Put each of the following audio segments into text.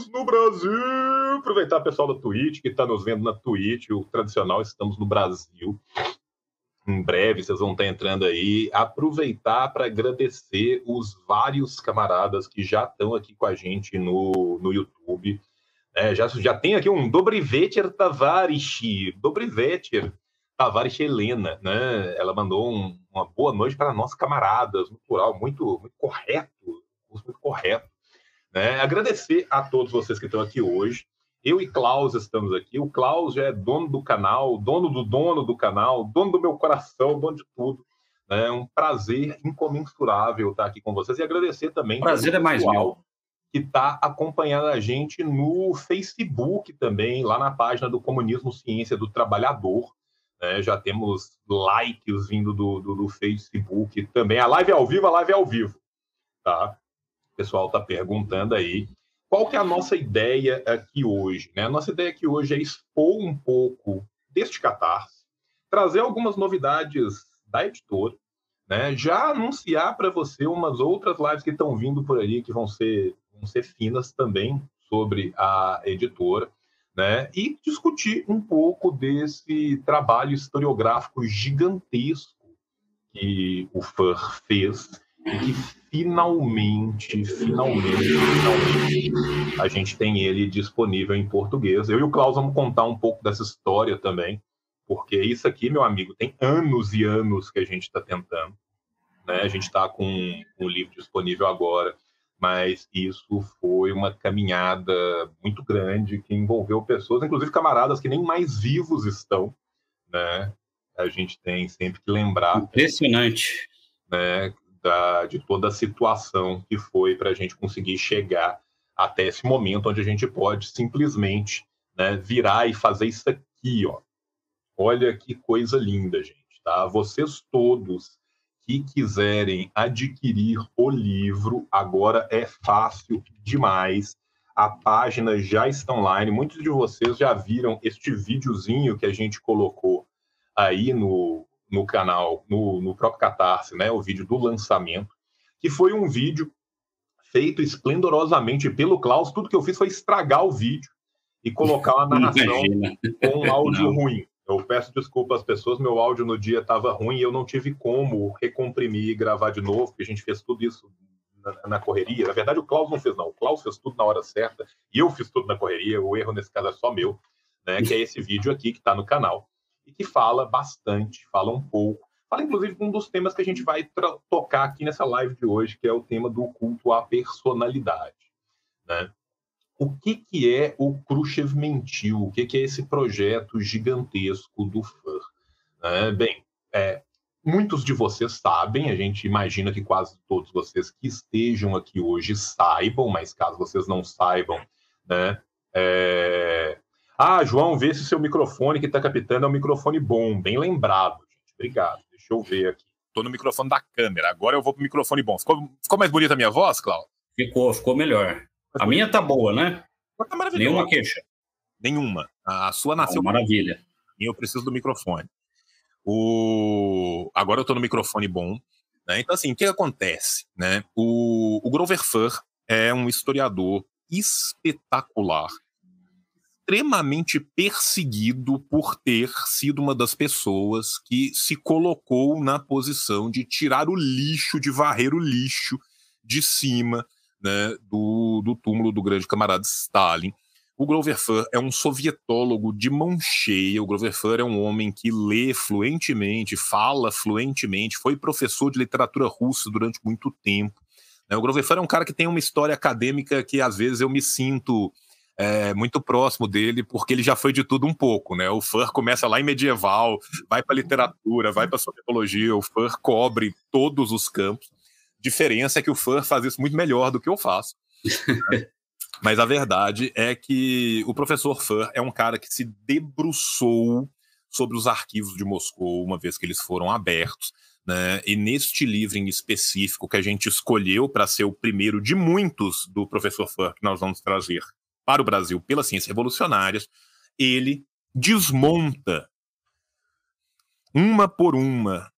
Estamos no Brasil! Aproveitar o pessoal da Twitch que está nos vendo na Twitch, o tradicional Estamos no Brasil. Em breve vocês vão estar entrando aí. Aproveitar para agradecer os vários camaradas que já estão aqui com a gente no, no YouTube. É, já, já tem aqui um Dobriveter Tavares. Dobriveter Tavares Helena, né? Ela mandou um, uma boa noite para nós camaradas, no plural, muito, muito correto, muito correto. Né? Agradecer a todos vocês que estão aqui hoje. Eu e Klaus estamos aqui. O Klaus já é dono do canal, dono do dono do canal, dono do meu coração, dono de tudo. É um prazer incomensurável estar aqui com vocês e agradecer também. Prazer é mais meu. Que está acompanhando a gente no Facebook também, lá na página do Comunismo Ciência do Trabalhador. É, já temos likes vindo do, do, do Facebook também. A live é ao vivo, a live é ao vivo. Tá? Pessoal está perguntando aí. Qual que é a nossa ideia aqui hoje? Né? A nossa ideia aqui hoje é expor um pouco deste catarse, trazer algumas novidades da editora, né? já anunciar para você umas outras lives que estão vindo por aí, que vão ser, vão ser finas também sobre a editora, né? e discutir um pouco desse trabalho historiográfico gigantesco que o FUR fez e que finalmente, finalmente, finalmente, a gente tem ele disponível em português. Eu e o Klaus vamos contar um pouco dessa história também, porque isso aqui, meu amigo, tem anos e anos que a gente está tentando. Né? A gente está com, o livro disponível agora, mas isso foi uma caminhada muito grande que envolveu pessoas, inclusive camaradas que nem mais vivos estão, né? A gente tem sempre que lembrar. Impressionante. Né, da, de toda a situação que foi para a gente conseguir chegar até esse momento onde a gente pode simplesmente né, virar e fazer isso aqui, ó. Olha que coisa linda, gente, tá? Vocês todos que quiserem adquirir o livro, agora é fácil demais. A página já está online. Muitos de vocês já viram este videozinho que a gente colocou aí no, no canal, no, no próprio Catarse, né, o vídeo do lançamento, que foi um vídeo feito esplendorosamente pelo Klaus. Tudo que eu fiz foi estragar o vídeo e colocar uma narração com um áudio não. ruim. Eu peço desculpa às pessoas, meu áudio no dia estava ruim e eu não tive como recomprimir e gravar de novo, porque a gente fez tudo isso na, na, correria. Na verdade, o Klaus não fez, não. O Klaus fez tudo na hora certa e eu fiz tudo na correria. O erro nesse caso é só meu, né? Que é esse vídeo aqui que está no canal e que fala bastante, fala um pouco. Fala, inclusive, um dos temas que a gente vai tocar aqui nessa live de hoje, que é o tema do culto à personalidade. Né? O que, que é o Khrushchev Mentiu? O que, que é esse projeto gigantesco do FUR? Né? Bem, é, muitos de vocês sabem, a gente imagina que quase todos vocês que estejam aqui hoje saibam, mas caso vocês não saibam, né, é, ah, João, vê se seu microfone que está captando é um microfone bom. Bem lembrado, gente. Obrigado. Deixa eu ver aqui. Estou no microfone da câmera. Agora eu vou para o microfone bom. Ficou, ficou mais bonita a minha voz, Cláudio? Ficou, ficou melhor. a minha tá boa, né? Tá Nenhuma queixa. Nenhuma. A sua nasceu. Ah, maravilha. E eu preciso do microfone. O... Agora eu estou no microfone bom. Né? Então, assim, o que acontece? Né? O, o Grover Fur é um historiador espetacular extremamente perseguido por ter sido uma das pessoas que se colocou na posição de tirar o lixo, de varrer o lixo de cima né, do, do túmulo do grande camarada Stalin. O Grover Fur é um sovietólogo de mão cheia. O Grover Fur é um homem que lê fluentemente, fala fluentemente, foi professor de literatura russa durante muito tempo. Né. O Grover Fur é um cara que tem uma história acadêmica que às vezes eu me sinto é, muito próximo dele, porque ele já foi de tudo um pouco, né? O Fur começa lá em medieval, vai para literatura, vai para sociologia, o Fur cobre todos os campos. Diferença é que o Fur faz isso muito melhor do que eu faço. Né? Mas a verdade é que o professor Fur é um cara que se debruçou sobre os arquivos de Moscou uma vez que eles foram abertos. Né? E neste livro em específico que a gente escolheu para ser o primeiro de muitos do professor Fur que nós vamos trazer para o Brasil pelas ciências revolucionárias, ele desmonta uma por uma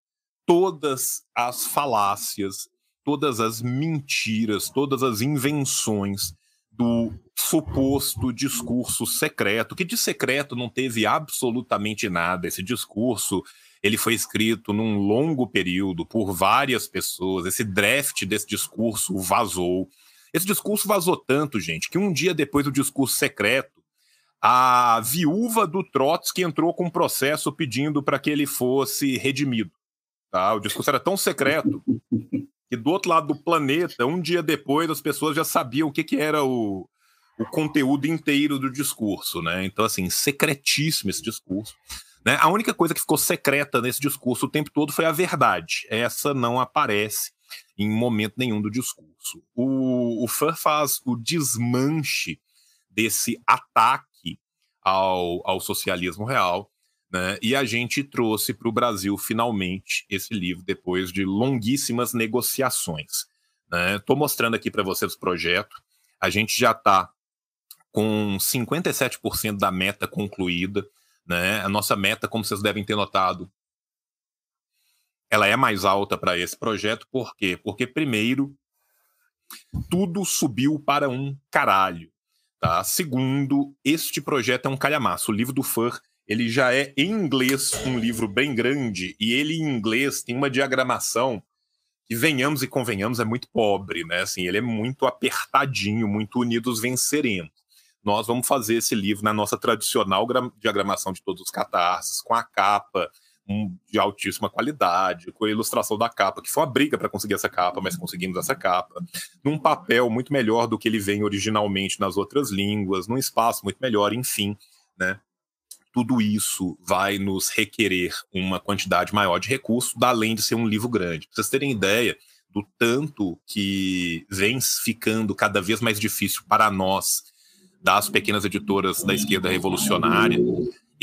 todas as falácias, todas as mentiras, todas as invenções do suposto discurso secreto, que de secreto não teve absolutamente nada. Esse discurso ele foi escrito num longo período por várias pessoas. Esse draft desse discurso vazou. Esse discurso vazou tanto, gente, que um dia depois do discurso secreto, a viúva do Trotsky entrou com um processo pedindo para que ele fosse redimido. Tá? O discurso era tão secreto que do outro lado do planeta, um dia depois, as pessoas já sabiam o que, que era o, o conteúdo inteiro do discurso. Né? Então, assim, secretíssimo esse discurso. Né? A única coisa que ficou secreta nesse discurso o tempo todo foi a verdade. Essa não aparece em momento nenhum do discurso. O, o faz o desmanche desse ataque ao, ao socialismo real, né? e a gente trouxe para o Brasil finalmente esse livro depois de longuíssimas negociações. Estou né? mostrando aqui para vocês o projeto. A gente já está com 57% da meta concluída. Né? A nossa meta, como vocês devem ter notado, ela é mais alta para esse projeto, por quê? Porque, primeiro, tudo subiu para um caralho. Tá? Segundo, este projeto é um calhamaço. O livro do Fur ele já é em inglês um livro bem grande, e ele em inglês tem uma diagramação que, venhamos e convenhamos, é muito pobre, né? Assim, ele é muito apertadinho, muito unidos venceremos nós vamos fazer esse livro na nossa tradicional diagramação de todos os catarses, com a capa de altíssima qualidade, com a ilustração da capa, que foi uma briga para conseguir essa capa, mas conseguimos essa capa, num papel muito melhor do que ele vem originalmente nas outras línguas, num espaço muito melhor, enfim, né? Tudo isso vai nos requerer uma quantidade maior de recursos, além de ser um livro grande. Para vocês terem ideia do tanto que vem ficando cada vez mais difícil para nós das pequenas editoras da esquerda revolucionária.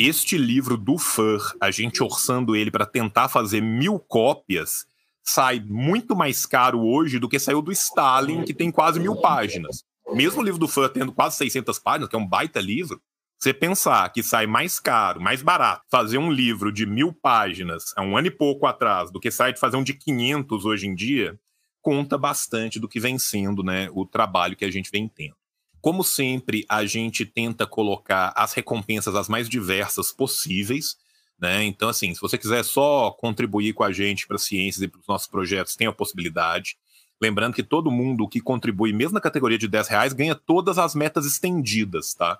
Este livro do Fur, a gente orçando ele para tentar fazer mil cópias, sai muito mais caro hoje do que saiu do Stalin, que tem quase mil páginas. Mesmo o livro do Fur tendo quase 600 páginas, que é um baita livro, você pensar que sai mais caro, mais barato, fazer um livro de mil páginas há um ano e pouco atrás, do que sai de fazer um de 500 hoje em dia, conta bastante do que vem sendo né, o trabalho que a gente vem tendo. Como sempre, a gente tenta colocar as recompensas as mais diversas possíveis. Né? Então, assim, se você quiser só contribuir com a gente para ciências e para os nossos projetos, tem a possibilidade. Lembrando que todo mundo que contribui, mesmo na categoria de 10 reais, ganha todas as metas estendidas, tá?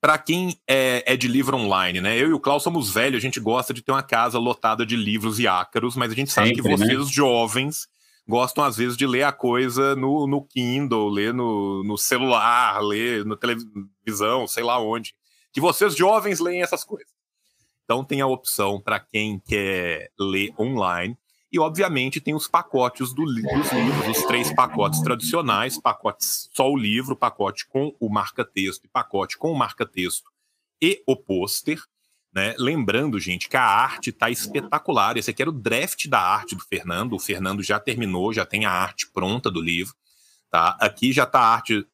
Para quem é, é, de livro online, né? Eu e o Klaus somos velhos, a gente gosta de ter uma casa lotada de livros e ácaros, mas a gente sabe Sempre, que vocês, né? jovens, gostam às vezes de ler a coisa no, no Kindle, ler no, no celular, ler na televisão, sei lá onde. Que vocês jovens leem essas coisas. Então tem a opção para quem quer ler online. E, obviamente, tem os pacotes do, dos livros, os três pacotes tradicionais, pacotes só o livro, pacote com o marca-texto e pacote com o marca-texto e o pôster. Né? Lembrando, gente, que a arte está espetacular. Esse aqui era o draft da arte do Fernando. O Fernando já terminou, já tem a arte pronta do livro. Tá? Aqui já está a arte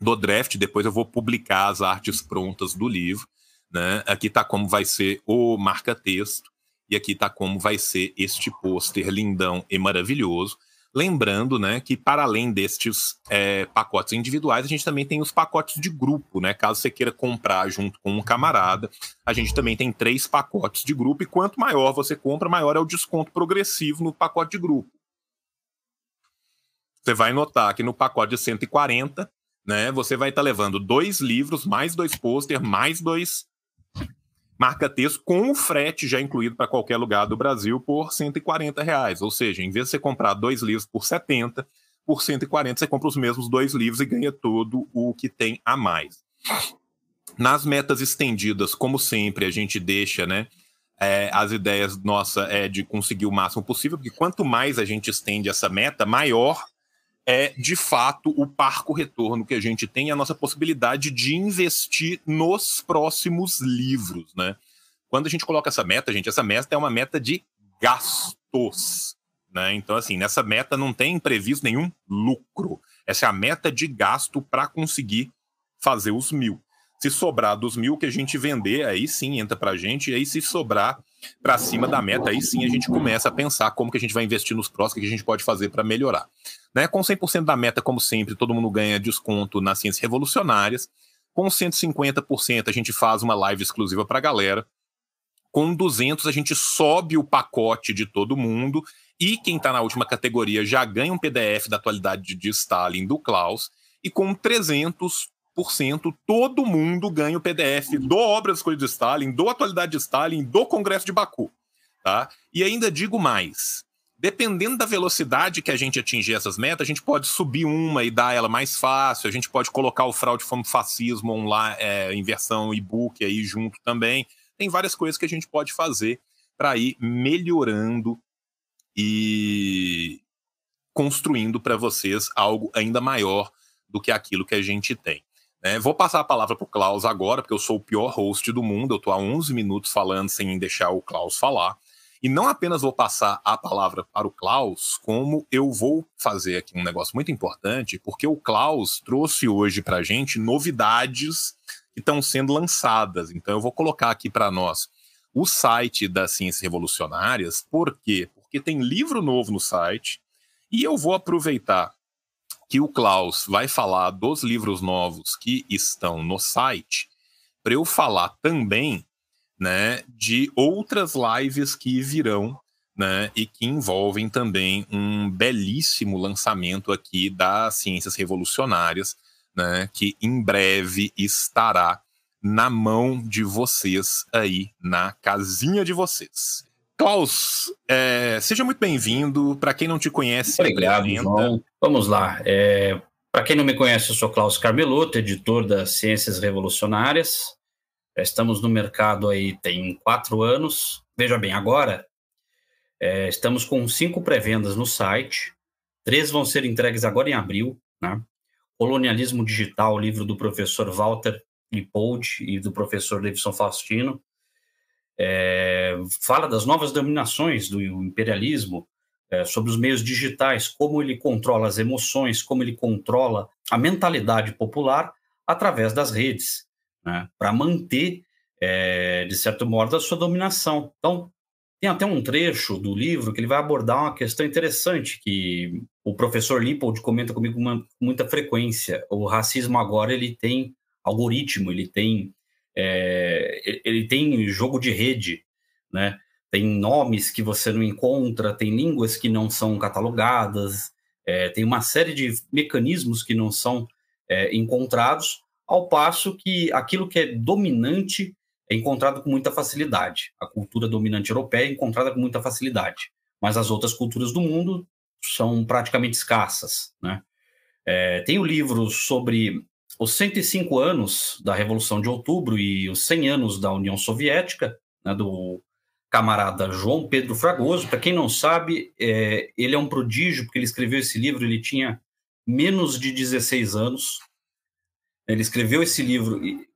do draft, depois eu vou publicar as artes prontas do livro. Né? Aqui está como vai ser o marca-texto, e aqui está como vai ser este pôster lindão e maravilhoso. Lembrando, né, que para além destes é, pacotes individuais, a gente também tem os pacotes de grupo, né? Caso você queira comprar junto com um camarada, a gente também tem três pacotes de grupo, e quanto maior você compra, maior é o desconto progressivo no pacote de grupo. Você vai notar que no pacote de 140, né, você vai estar tá levando dois livros, mais dois pôster, mais dois marca-texto com o frete já incluído para qualquer lugar do Brasil por 140 reais. Ou seja, em vez de você comprar dois livros por 70, por 140 você compra os mesmos dois livros e ganha todo o que tem a mais. Nas metas estendidas, como sempre, a gente deixa, né? É, as ideias nossa é de conseguir o máximo possível, porque quanto mais a gente estende essa meta, maior é de fato o parco retorno que a gente tem, a nossa possibilidade de investir nos próximos livros, né? Quando a gente coloca essa meta, gente, essa meta é uma meta de gastos, né? Então, assim, nessa meta não tem previsto nenhum lucro. Essa é a meta de gasto para conseguir fazer os mil. Se sobrar dos mil que a gente vender, aí sim entra para a gente, e aí se sobrar para cima da meta, aí sim a gente começa a pensar como que a gente vai investir nos próximos, o que a gente pode fazer para melhorar. Né? Com 100% da meta, como sempre, todo mundo ganha desconto nas ciências revolucionárias. Com 150%, a gente faz uma live exclusiva para a galera. Com 200, a gente sobe o pacote de todo mundo. E quem está na última categoria já ganha um PDF da atualidade de Stalin do Klaus. E com 300, todo mundo ganha o PDF do Obras Coisas de Stalin, do Atualidade de Stalin, do Congresso de Baku. Tá? E ainda digo mais: dependendo da velocidade que a gente atingir essas metas, a gente pode subir uma e dar ela mais fácil, a gente pode colocar o fraude como fascismo online, é, em versão e-book aí junto também. Tem várias coisas que a gente pode fazer para ir melhorando e construindo para vocês algo ainda maior do que aquilo que a gente tem. É, vou passar a palavra para o Klaus agora, porque eu sou o pior host do mundo. Eu estou há 11 minutos falando sem deixar o Klaus falar. E não apenas vou passar a palavra para o Klaus, como eu vou fazer aqui um negócio muito importante, porque o Klaus trouxe hoje para a gente novidades que estão sendo lançadas. Então eu vou colocar aqui para nós o site das Ciências Revolucionárias. Por quê? Porque tem livro novo no site. E eu vou aproveitar que o Klaus vai falar dos livros novos que estão no site, para eu falar também né, de outras lives que virão né, e que envolvem também um belíssimo lançamento aqui das Ciências Revolucionárias, né, que em breve estará na mão de vocês aí na casinha de vocês. Klaus, é, seja muito bem-vindo. Para quem não te conhece, obrigado, João. Vamos lá. É, Para quem não me conhece, eu sou Klaus Carmeloto, editor das Ciências Revolucionárias. Já estamos no mercado aí tem quatro anos. Veja bem, agora é, estamos com cinco pré-vendas no site. Três vão ser entregues agora em abril. Né? Colonialismo Digital, livro do professor Walter Lipold e do professor Davidson Faustino é, fala das novas dominações do imperialismo, é, sobre os meios digitais, como ele controla as emoções, como ele controla a mentalidade popular através das redes, né, para manter, é, de certo modo, a sua dominação. Então, tem até um trecho do livro que ele vai abordar uma questão interessante que o professor Lippold comenta comigo com muita frequência. O racismo agora ele tem algoritmo, ele tem é, ele tem jogo de rede, né? Tem nomes que você não encontra, tem línguas que não são catalogadas, é, tem uma série de mecanismos que não são é, encontrados, ao passo que aquilo que é dominante é encontrado com muita facilidade. A cultura dominante europeia é encontrada com muita facilidade, mas as outras culturas do mundo são praticamente escassas, né? É, tem o livro sobre os 105 anos da Revolução de Outubro e os 100 anos da União Soviética, né, do camarada João Pedro Fragoso. Para quem não sabe, é, ele é um prodígio, porque ele escreveu esse livro, ele tinha menos de 16 anos. Ele escreveu esse livro e,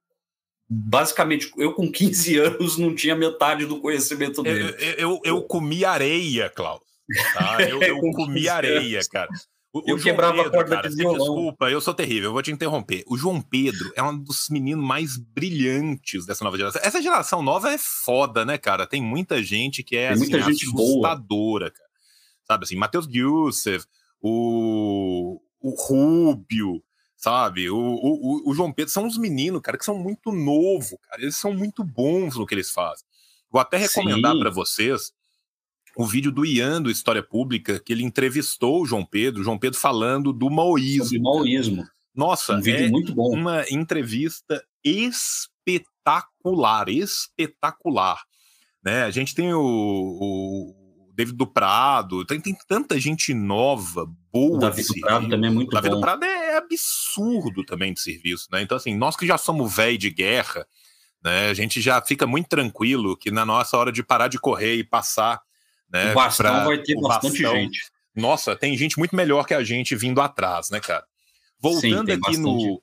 basicamente, eu com 15 anos não tinha metade do conhecimento dele. Eu, eu, eu comi areia, Cláudio. Tá? Eu, eu comi areia, cara. O, eu o quebrava Pedro, a corda cara, de violão. Desculpa, eu sou terrível, eu vou te interromper. O João Pedro é um dos meninos mais brilhantes dessa nova geração. Essa geração nova é foda, né, cara? Tem muita gente que é assim, gente assustadora, boa. cara. Sabe assim, Matheus Youssef, o, o Rúbio, sabe? O, o, o João Pedro são uns meninos, cara, que são muito novo, cara. Eles são muito bons no que eles fazem. Vou até recomendar para vocês o vídeo do Ian do História Pública, que ele entrevistou o João Pedro, o João Pedro falando do maoísmo. Sobre maoísmo. Nossa, um vídeo é muito bom. Uma entrevista espetacular, espetacular. Né? A gente tem o, o David do Prado, tem, tem tanta gente nova, boa. O David do Prado também é muito o David bom. do Prado é absurdo também de serviço, né? Então, assim, nós que já somos velho de guerra, né? A gente já fica muito tranquilo que na nossa hora de parar de correr e passar né, o bastão pra, vai ter bastante bastão, gente. Nossa, tem gente muito melhor que a gente vindo atrás, né, cara? Voltando Sim, aqui no,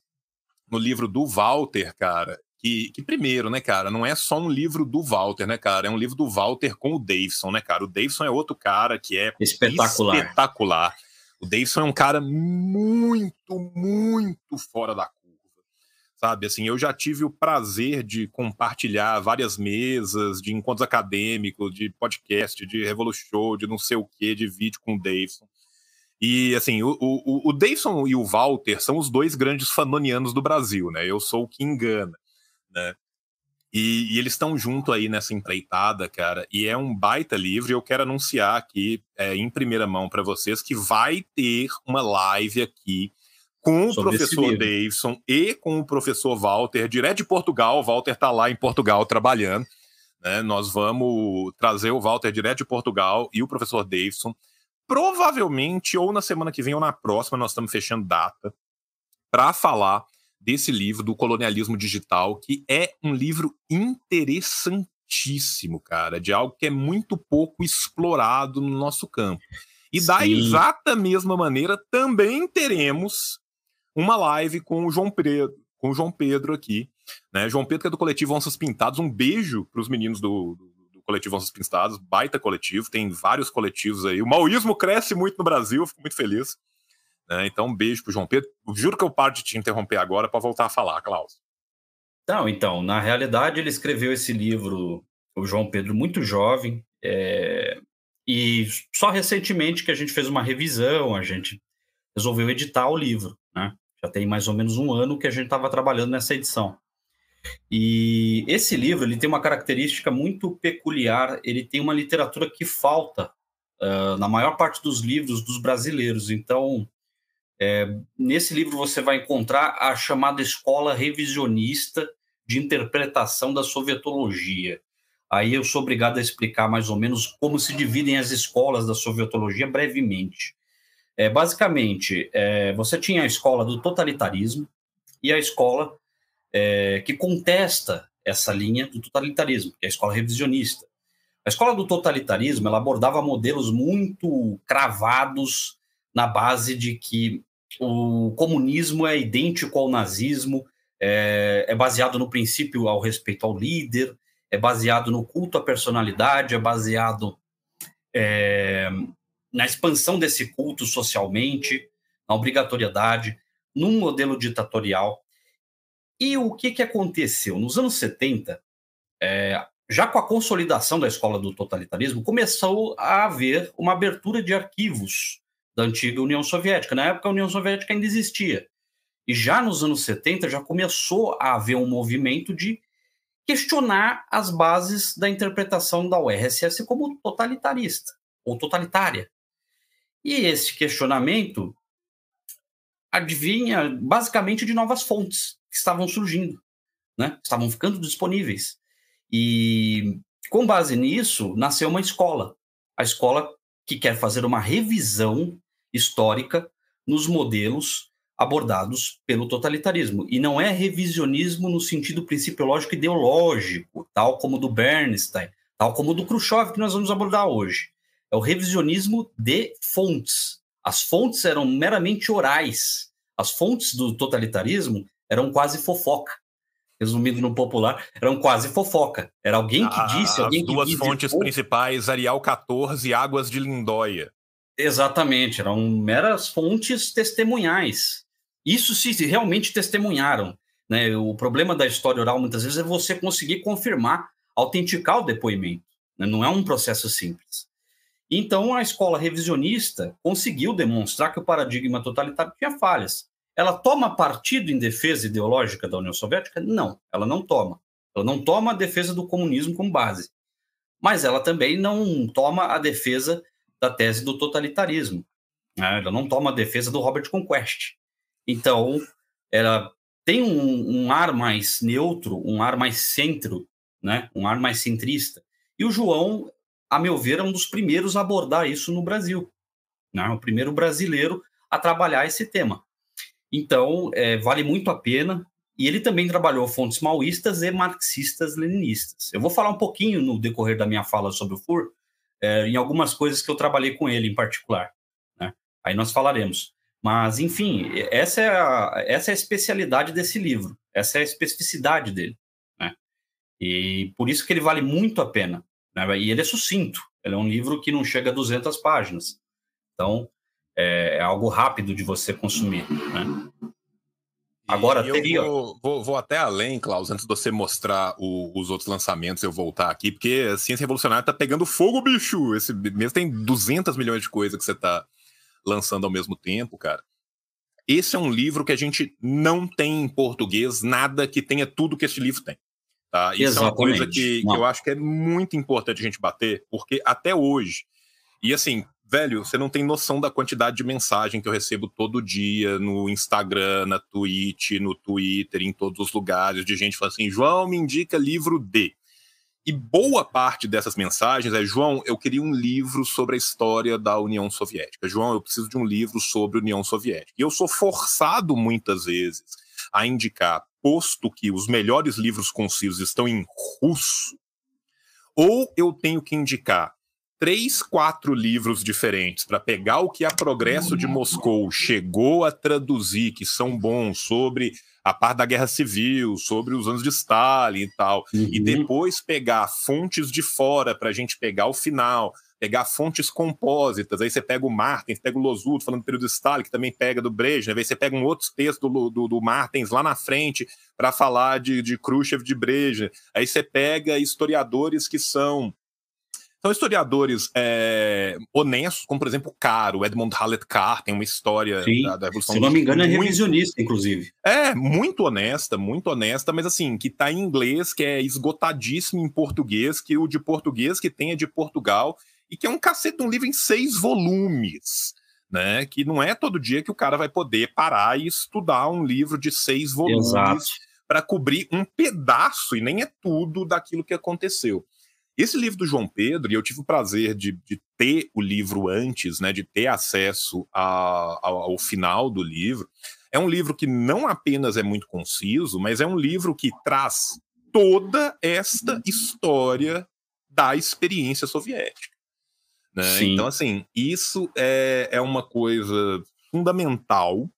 no livro do Walter, cara, que, que, primeiro, né, cara, não é só um livro do Walter, né, cara, é um livro do Walter com o Davidson, né, cara? O Davidson é outro cara que é espetacular. espetacular. O Davidson é um cara muito, muito fora da sabe? Assim, eu já tive o prazer de compartilhar várias mesas de encontros acadêmicos, de podcast, de Revolution, de não sei o que, de vídeo com o Davidson. E assim, o, o, o Davidson e o Walter são os dois grandes fanonianos do Brasil, né? Eu sou o que engana, né? E, e eles estão junto aí nessa empreitada, cara. E é um baita livro. E eu quero anunciar aqui, é, em primeira mão para vocês, que vai ter uma live aqui com o Sobre professor Davidson e com o professor Walter, direto de Portugal. O Walter está lá em Portugal trabalhando. Né? Nós vamos trazer o Walter direto de Portugal e o professor Davidson. Provavelmente, ou na semana que vem ou na próxima, nós estamos fechando data para falar desse livro, do colonialismo digital, que é um livro interessantíssimo, cara, de algo que é muito pouco explorado no nosso campo. E Sim. da exata mesma maneira, também teremos uma live com o João Pedro, com o João Pedro aqui, né? João Pedro que é do coletivo Onças Pintados, um beijo para os meninos do, do, do, coletivo Onças Pintados, baita coletivo, tem vários coletivos aí. O maoísmo cresce muito no Brasil, fico muito feliz. Né? Então, um beijo pro João Pedro. Juro que eu paro de te interromper agora para voltar a falar, Klaus. Não, então, na realidade, ele escreveu esse livro, o João Pedro, muito jovem, é... e só recentemente que a gente fez uma revisão, a gente resolveu editar o livro, né? Já tem mais ou menos um ano que a gente estava trabalhando nessa edição. E esse livro ele tem uma característica muito peculiar. Ele tem uma literatura que falta uh, na maior parte dos livros dos brasileiros. Então, é, nesse livro você vai encontrar a chamada escola revisionista de interpretação da sovietologia. Aí eu sou obrigado a explicar mais ou menos como se dividem as escolas da sovietologia brevemente. É, basicamente, é, você tinha a escola do totalitarismo e a escola é, que contesta essa linha do totalitarismo, que é a escola revisionista. A escola do totalitarismo ela abordava modelos muito cravados na base de que o comunismo é idêntico ao nazismo, é, é, baseado no princípio ao respeito ao líder, é baseado no culto à personalidade, é baseado é, na expansão desse culto socialmente, na obrigatoriedade, num modelo ditatorial. E o que, que aconteceu? Nos anos 70, é, já com a consolidação da escola do totalitarismo, começou a haver uma abertura de arquivos da antiga União Soviética. Na época, a União Soviética ainda existia. E já nos anos 70 já começou a haver um movimento de questionar as bases da interpretação da URSS como totalitarista ou totalitária. E esse questionamento adivinha basicamente de novas fontes que estavam surgindo, né? estavam ficando disponíveis. E com base nisso, nasceu uma escola. A escola que quer fazer uma revisão histórica nos modelos abordados pelo totalitarismo. E não é revisionismo no sentido principiológico ideológico, tal como do Bernstein, tal como do Khrushchev, que nós vamos abordar hoje. É o revisionismo de fontes. As fontes eram meramente orais. As fontes do totalitarismo eram quase fofoca. Resumindo no popular, eram quase fofoca. Era alguém que disse, As alguém que duas fontes principais, Arial 14 e Águas de Lindóia. Exatamente, eram meras fontes testemunhais. Isso se realmente testemunharam. Né? O problema da história oral, muitas vezes, é você conseguir confirmar, autenticar o depoimento. Né? Não é um processo simples. Então, a escola revisionista conseguiu demonstrar que o paradigma totalitário tinha falhas. Ela toma partido em defesa ideológica da União Soviética? Não, ela não toma. Ela não toma a defesa do comunismo como base. Mas ela também não toma a defesa da tese do totalitarismo. Né? Ela não toma a defesa do Robert Conquest. Então, ela tem um, um, ar mais neutro, um ar mais centro, né? um ar mais centrista. E o João, a meu ver, é um dos primeiros a abordar isso no Brasil. Né? O primeiro brasileiro a trabalhar esse tema. Então, é, vale muito a pena. E ele também trabalhou fontes maoístas e marxistas-leninistas. Eu vou falar um pouquinho no decorrer da minha fala sobre o FUR, é, em algumas coisas que eu trabalhei com ele em particular. Né? Aí nós falaremos. Mas, enfim, essa é, a, essa é a especialidade desse livro, essa é a especificidade dele. Né? E por isso que ele vale muito a pena. Né? E ele é sucinto, ele é um livro que não chega a 200 páginas. Então, é, é algo rápido de você consumir. Né? Agora, eu teria... vou, vou, vou, até além, Klaus, antes de você mostrar o, os outros lançamentos, eu voltar aqui, porque a Ciência Revolucionária tá pegando fogo, bicho! Esse mês tem 200 milhões de coisas que você tá lançando ao mesmo tempo, cara. Esse é um livro que a gente não tem em português nada que tenha tudo que esse livro tem. Tá? Isso Exatamente. é uma coisa que, que eu acho que é muito importante a gente bater, porque até hoje, e assim, velho, você não tem noção da quantidade de mensagem que eu recebo todo dia no Instagram, na Twitch, no Twitter, em todos os lugares, de gente falando assim: João, me indica livro D. E boa parte dessas mensagens é: João, eu queria um livro sobre a história da União Soviética. João, eu preciso de um livro sobre a União Soviética. E eu sou forçado muitas vezes a indicar, posto que os melhores livros concisos estão em russo, ou eu tenho que indicar três, quatro livros diferentes para pegar o que a Progresso de Moscou chegou a traduzir, que são bons, sobre a parte da guerra civil, sobre os anos de Stalin e tal, uhum. e depois pegar fontes de fora para a gente pegar o final, pegar fontes compósitas, aí você pega o Martins, pega o Losudo falando do período de Stalin, que também pega do Brezhnev, aí você pega um outro texto do, do, do Martins lá na frente para falar de, de Khrushchev, de Brezhnev, aí você pega historiadores que são são historiadores é, honestos, como por exemplo o Caro, Edmund Hallett Carr, tem uma história da, da, Revolução Se não me engano, é revisionista, inclusive. É, muito honesta, muito honesta, mas assim, que está em inglês, que é esgotadíssimo em português, que o de português que tem é de Portugal, e que é um cacete, um livro em seis volumes. Né, que não é todo dia que o cara vai poder parar e estudar um livro de seis volumes para cobrir um pedaço, e nem é tudo daquilo que aconteceu. Esse livro do João Pedro, e eu tive o prazer de, de ter o livro antes, né, de ter acesso a, ao, ao final do livro, é um livro que não apenas é muito conciso, mas é um livro que traz toda esta história da experiência soviética. Né? Então, assim, isso é, é uma coisa fundamental,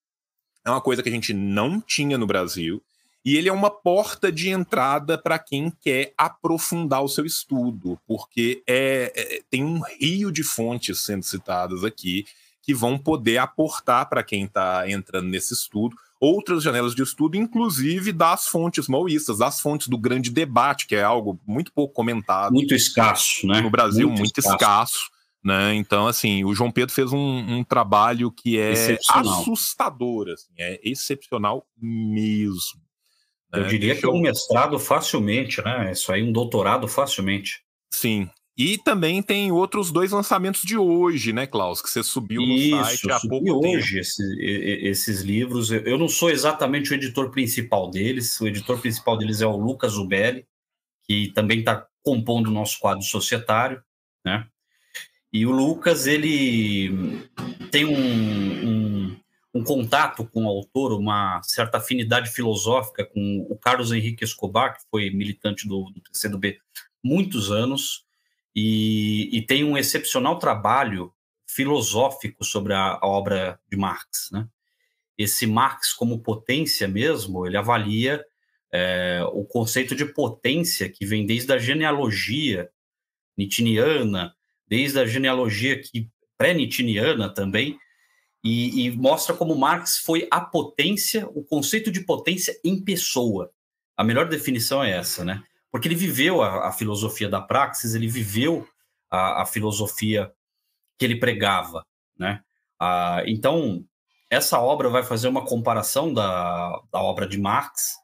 é uma coisa que a gente não tinha no Brasil, e ele é uma porta de entrada para quem quer aprofundar o seu estudo, porque é, é, tem um rio de fontes sendo citadas aqui que vão poder aportar para quem está entrando nesse estudo outras janelas de estudo, inclusive das fontes maoístas, das fontes do grande debate, que é algo muito pouco comentado. Muito escasso, né? No Brasil, muito, muito escasso. escasso. Né? Então, assim, o João Pedro fez um, um trabalho que é assustador, assim, é excepcional mesmo. Eu é, diria que é um mestrado facilmente, né? Isso aí, um doutorado facilmente. Sim. E também tem outros dois lançamentos de hoje, né, Klaus? Que você subiu no Isso, site há pouco tempo. hoje esse, esses livros. Eu não sou exatamente o editor principal deles. O editor principal deles é o Lucas Ubelli, que também está compondo o nosso quadro societário, né? E o Lucas, ele tem um, um um contato com o autor, uma certa afinidade filosófica com o Carlos Henrique Escobar, que foi militante do, do PCdoB muitos anos, e, e, tem um excepcional trabalho filosófico sobre a, a obra de Marx. Né? Esse Marx como potência mesmo, ele avalia é, o conceito de potência que vem desde a genealogia nitiniana, desde a genealogia que pré-nitiniana também, e, e, mostra como Marx foi a potência, o conceito de potência em pessoa. A melhor definição é essa, né? Porque ele viveu a, a filosofia da praxis, ele viveu a, a, filosofia que ele pregava, né? Ah, então, essa obra vai fazer uma comparação da, da obra de Marx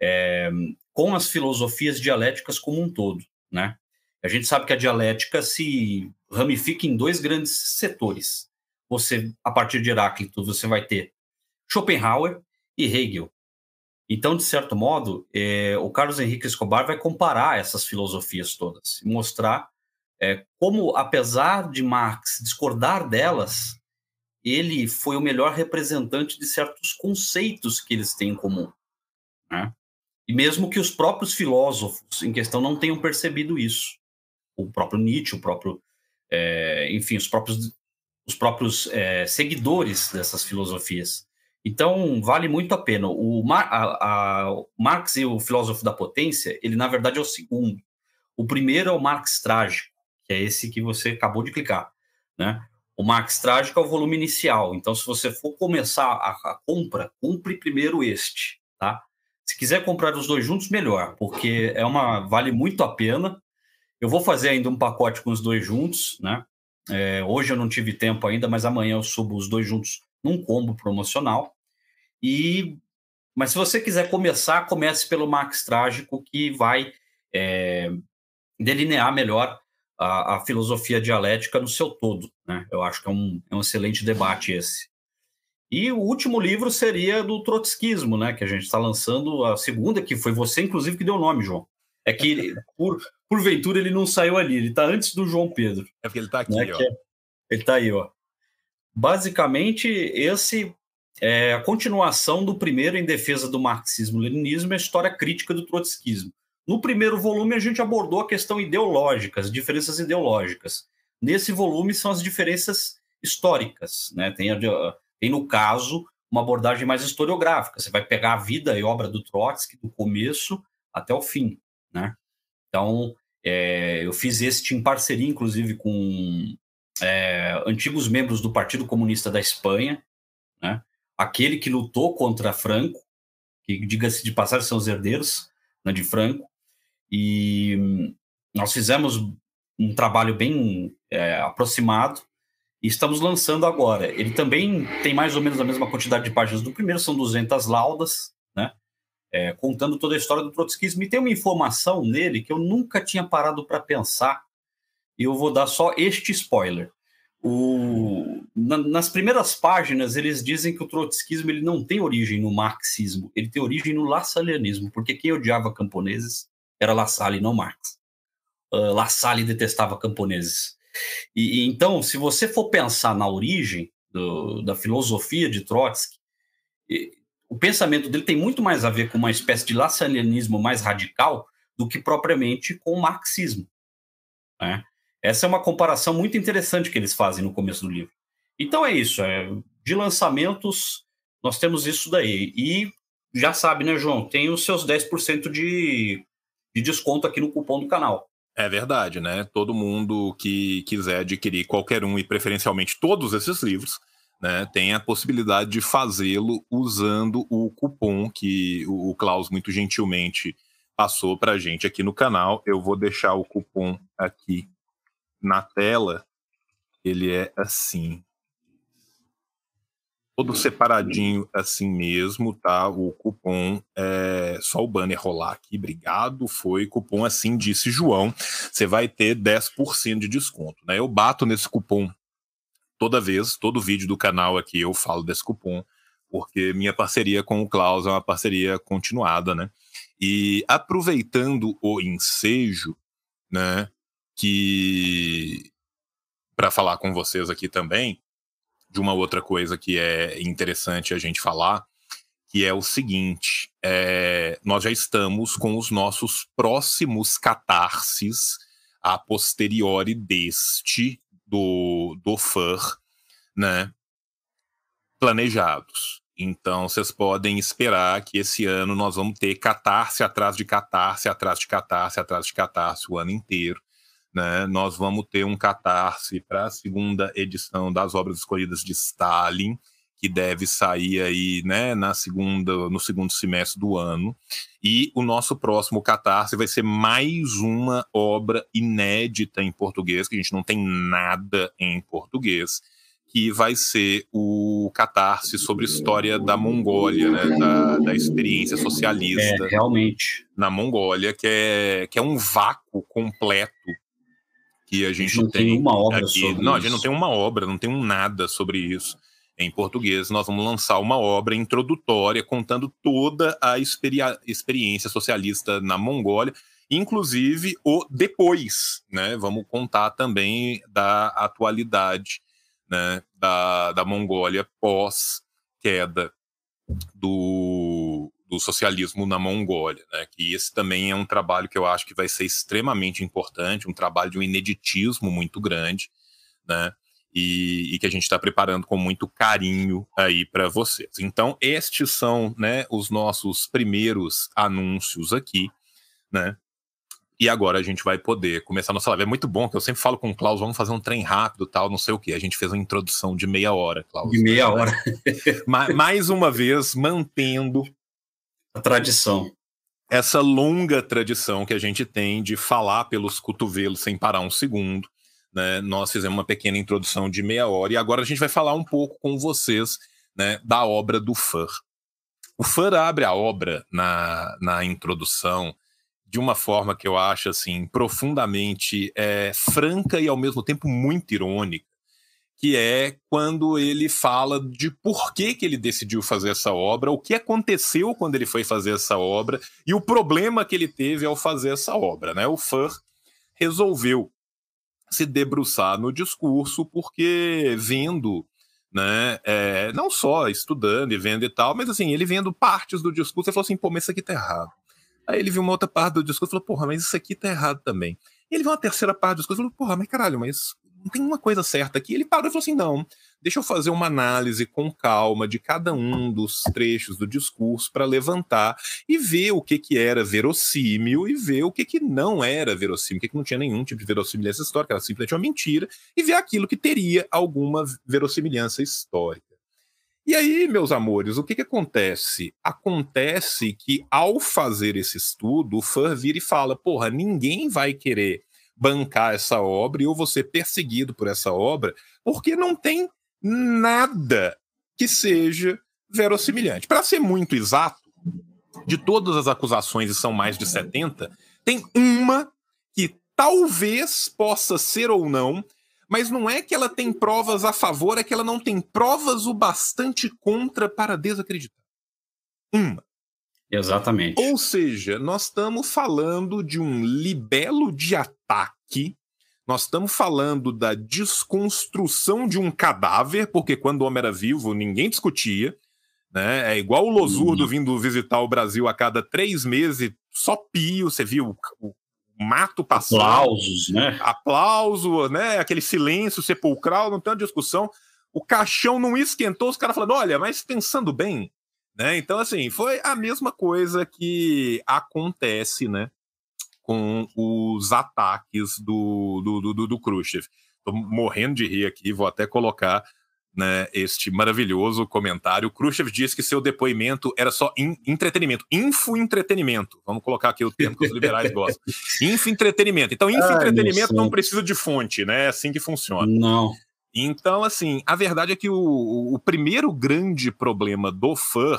é, com as filosofias dialéticas como um todo, né? A gente sabe que a dialética se ramifica em dois grandes setores, você, a partir de Heráclito, você vai ter Schopenhauer e Hegel. Então, de certo modo, é, o Carlos Henrique Escobar vai comparar essas filosofias todas mostrar é, como, apesar de Marx discordar delas, ele foi o melhor representante de certos conceitos que eles têm em comum. Né? E mesmo que os próprios filósofos em questão não tenham percebido isso. O próprio Nietzsche, o próprio, é, enfim, os próprios os próprios é, seguidores dessas filosofias. Então, vale muito a pena. O Mar a, a Marx e o filósofo da potência, ele na verdade é o segundo. O primeiro é o Marx trágico, que é esse que você acabou de clicar, né? O Marx trágico é o volume inicial. Então, se você for começar a, a compra, compre primeiro este, tá? Se quiser comprar os dois juntos, melhor, porque é uma vale muito a pena. Eu vou fazer ainda um pacote com os dois juntos, né? É, hoje eu não tive tempo ainda, mas amanhã eu subo os dois juntos num combo promocional. E mas se você quiser começar, comece pelo Max Trágico, que vai é, delinear melhor a, a, filosofia dialética no seu todo. Né? Eu acho que é um, é um excelente debate esse. E o último livro seria do trotskismo, né? Que a gente está lançando a segunda, que foi você, inclusive, que deu o nome, João. É que, por, porventura, ele não saiu ali, ele está antes do João Pedro. É porque ele está aqui, né? ó. É, ele está aí, ó. Basicamente, esse é a continuação do primeiro em defesa do marxismo-leninismo e a história crítica do trotskismo. No primeiro volume, a gente abordou a questão ideológica, as diferenças ideológicas. Nesse volume são as diferenças históricas, né? Tem tem, no caso, uma abordagem mais historiográfica. Você vai pegar a vida e obra do Trotsky do começo até o fim, né? Então, é, eu fiz este em parceria, inclusive, com é, antigos membros do Partido Comunista da Espanha, né? Aquele que lutou contra Franco, que, diga-se de passagem, são os herdeiros né, de Franco, e nós fizemos um trabalho bem é, aproximado e estamos lançando agora. Ele também tem mais ou menos a mesma quantidade de páginas do primeiro, são 200 laudas? É, contando toda a história do trotskismo. E tem uma informação nele que eu nunca tinha parado para pensar, e eu vou dar só este spoiler. O, na, nas primeiras páginas, eles dizem que o trotskismo ele não tem origem no marxismo, ele tem origem no lassalianismo, porque quem odiava camponeses era La Salle, não Marx. Uh, La Salle detestava camponeses. E, e, então, se você for pensar na origem do, da filosofia de Trotsky, o pensamento dele tem muito mais a ver com uma espécie de lassalianismo mais radical do que propriamente com o marxismo. Né? Essa é uma comparação muito interessante que eles fazem no começo do livro. Então é isso. É, de lançamentos, nós temos isso daí. E já sabe, né, João? Tem os seus 10% de, de desconto aqui no cupom do canal. É verdade, né? Todo mundo que quiser adquirir qualquer um e preferencialmente todos esses livros, né, tem a possibilidade de fazê-lo usando o cupom que o Klaus muito gentilmente passou para a gente aqui no canal. Eu vou deixar o cupom aqui na tela. Ele é assim, todo separadinho assim mesmo, tá? O cupom é só o banner rolar aqui, obrigado. Foi cupom assim, disse João. Você vai ter 10% de desconto, né? Eu bato nesse cupom toda vez, todo vídeo do canal aqui eu falo desse cupom, porque minha parceria com o Klaus é uma parceria continuada, né? E aproveitando o ensejo, né, que para falar com vocês aqui também, de uma outra coisa que é interessante a gente falar, que é o seguinte: é, nós já estamos com os nossos próximos catarses a posteriori deste do, do FUR, né, planejados. Então, vocês podem esperar que esse ano nós vamos ter catarse atrás de catarse, atrás de catarse, atrás de catarse o ano inteiro né, nós vamos ter um catarse para a segunda edição das obras escolhidas de Stalin, que deve sair aí, né, na segunda, no segundo semestre do ano. E o nosso próximo catarse vai ser mais uma obra inédita em português, que a gente não tem nada em português, que vai ser o catarse sobre história da Mongólia, né, da, da experiência socialista. É, realmente. Na Mongólia, que é, que é um vácuo completo que a gente não tem, tem uma obra aqui. sobre Não, isso. a gente não tem uma obra, não tem um nada sobre isso em português. Nós vamos lançar uma obra introdutória contando toda a experi experiência socialista na Mongólia, inclusive o depois, né? Vamos contar também da atualidade, né? Da, da Mongólia pós queda do do socialismo na Mongólia, né? Que esse também é um trabalho que eu acho que vai ser extremamente importante, um trabalho de um ineditismo muito grande, né? E, e que a gente está preparando com muito carinho aí para vocês. Então, estes são, né, os nossos primeiros anúncios aqui, né? E agora a gente vai poder começar a nossa live. É muito bom que eu sempre falo com o Klaus, vamos fazer um trem rápido, tal, não sei o que. A gente fez uma introdução de meia hora, Klaus. De meia hora. Mais uma vez, mantendo a tradição. Essa longa tradição que a gente tem de falar pelos cotovelos sem parar um segundo, né, nós fizemos uma pequena introdução de meia hora e agora a gente vai falar um pouco com vocês né, da obra do Fur. O Fur abre a obra na, na introdução de uma forma que eu acho assim profundamente é, franca e ao mesmo tempo muito irônica, que é quando ele fala de por que, que ele decidiu fazer essa obra, o que aconteceu quando ele foi fazer essa obra e o problema que ele teve ao fazer essa obra. Né? O Fur resolveu se debruçar no discurso porque vendo né? É, não só estudando e vendo e tal, mas assim, ele vendo partes do discurso, ele falou assim, pô, mas isso aqui tá errado. Aí ele viu uma outra parte do discurso e falou, porra, mas isso aqui tá errado também. E ele viu uma terceira parte do discurso e falou, porra, mas caralho, mas não tem uma coisa certa aqui. Ele parou e falou assim: não, deixa eu fazer uma análise com calma de cada um dos trechos do discurso para levantar e ver o que, que era verossímil e ver o que, que não era verossímil, o que, que não tinha nenhum tipo de verossimilhança histórica, era simplesmente uma mentira, e ver aquilo que teria alguma verossimilhança histórica. E aí, meus amores, o que, que acontece? Acontece que, ao fazer esse estudo, o fã vira e fala: porra, ninguém vai querer bancar essa obra e eu vou ser perseguido por essa obra, porque não tem nada que seja verossimilhante. Para ser muito exato, de todas as acusações, e são mais de 70, tem uma que talvez possa ser ou não, mas não é que ela tem provas a favor, é que ela não tem provas o bastante contra para desacreditar. Uma. Exatamente. Ou seja, nós estamos falando de um libelo de ataque, nós estamos falando da desconstrução de um cadáver, porque quando o homem era vivo, ninguém discutia. Né? É igual o Losurdo uhum. vindo visitar o Brasil a cada três meses, só pio, você viu o, mato passando. Aplausos, né? Aplauso, né? Aquele silêncio sepulcral, não tem uma discussão. O caixão não esquentou, os caras falando: olha, mas pensando bem, né? Então, assim, foi a mesma coisa que acontece né, com os ataques do, do, do, do Khrushchev. Estou morrendo de rir aqui, vou até colocar né, este maravilhoso comentário. O Khrushchev disse que seu depoimento era só in, entretenimento, info-entretenimento. Vamos colocar aqui o termo que os liberais gostam. Info-entretenimento. Então, info-entretenimento não precisa de fonte, né? É assim que funciona. Não. Então, assim, a verdade é que o, o primeiro grande problema do Fur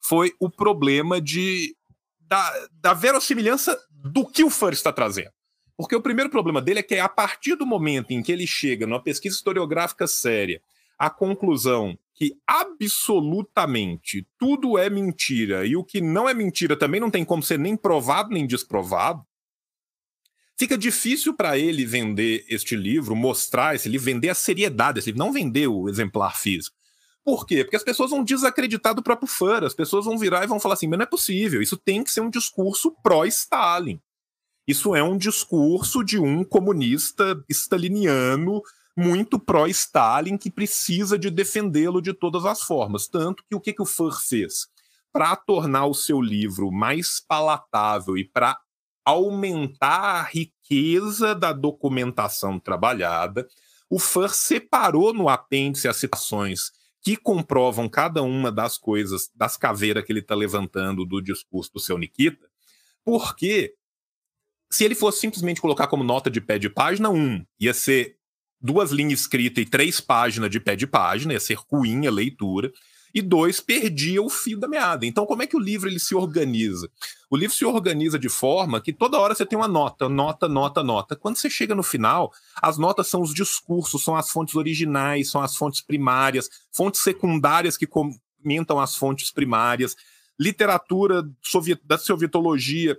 foi o problema de, da, da verossimilhança do que o Fur está trazendo. Porque o primeiro problema dele é que a partir do momento em que ele chega numa pesquisa historiográfica séria, a conclusão que absolutamente tudo é mentira e o que não é mentira também não tem como ser nem provado nem desprovado, Fica difícil para ele vender este livro, mostrar esse livro, vender a seriedade desse livro, não vender o exemplar físico. Por quê? Porque as pessoas vão desacreditar do próprio fã, as pessoas vão virar e vão falar assim: mas não é possível, isso tem que ser um discurso pró-Stalin. Isso é um discurso de um comunista staliniano muito pró-Stalin que precisa de defendê-lo de todas as formas. Tanto que o que, que o Fur fez? Para tornar o seu livro mais palatável e para aumentar a riqueza da documentação trabalhada. O FAR separou no apêndice as citações que comprovam cada uma das coisas, das caveiras que ele está levantando do discurso do seu Nikita, porque se ele fosse simplesmente colocar como nota de pé de página, um, ia ser duas linhas escritas e três páginas de pé de página, ia ser ruim a leitura e dois, perdia o fio da meada. Então, como é que o livro ele se organiza? O livro se organiza de forma que toda hora você tem uma nota, nota, nota, nota. Quando você chega no final, as notas são os discursos, são as fontes originais, são as fontes primárias, fontes secundárias que comentam as fontes primárias, literatura da sovietologia,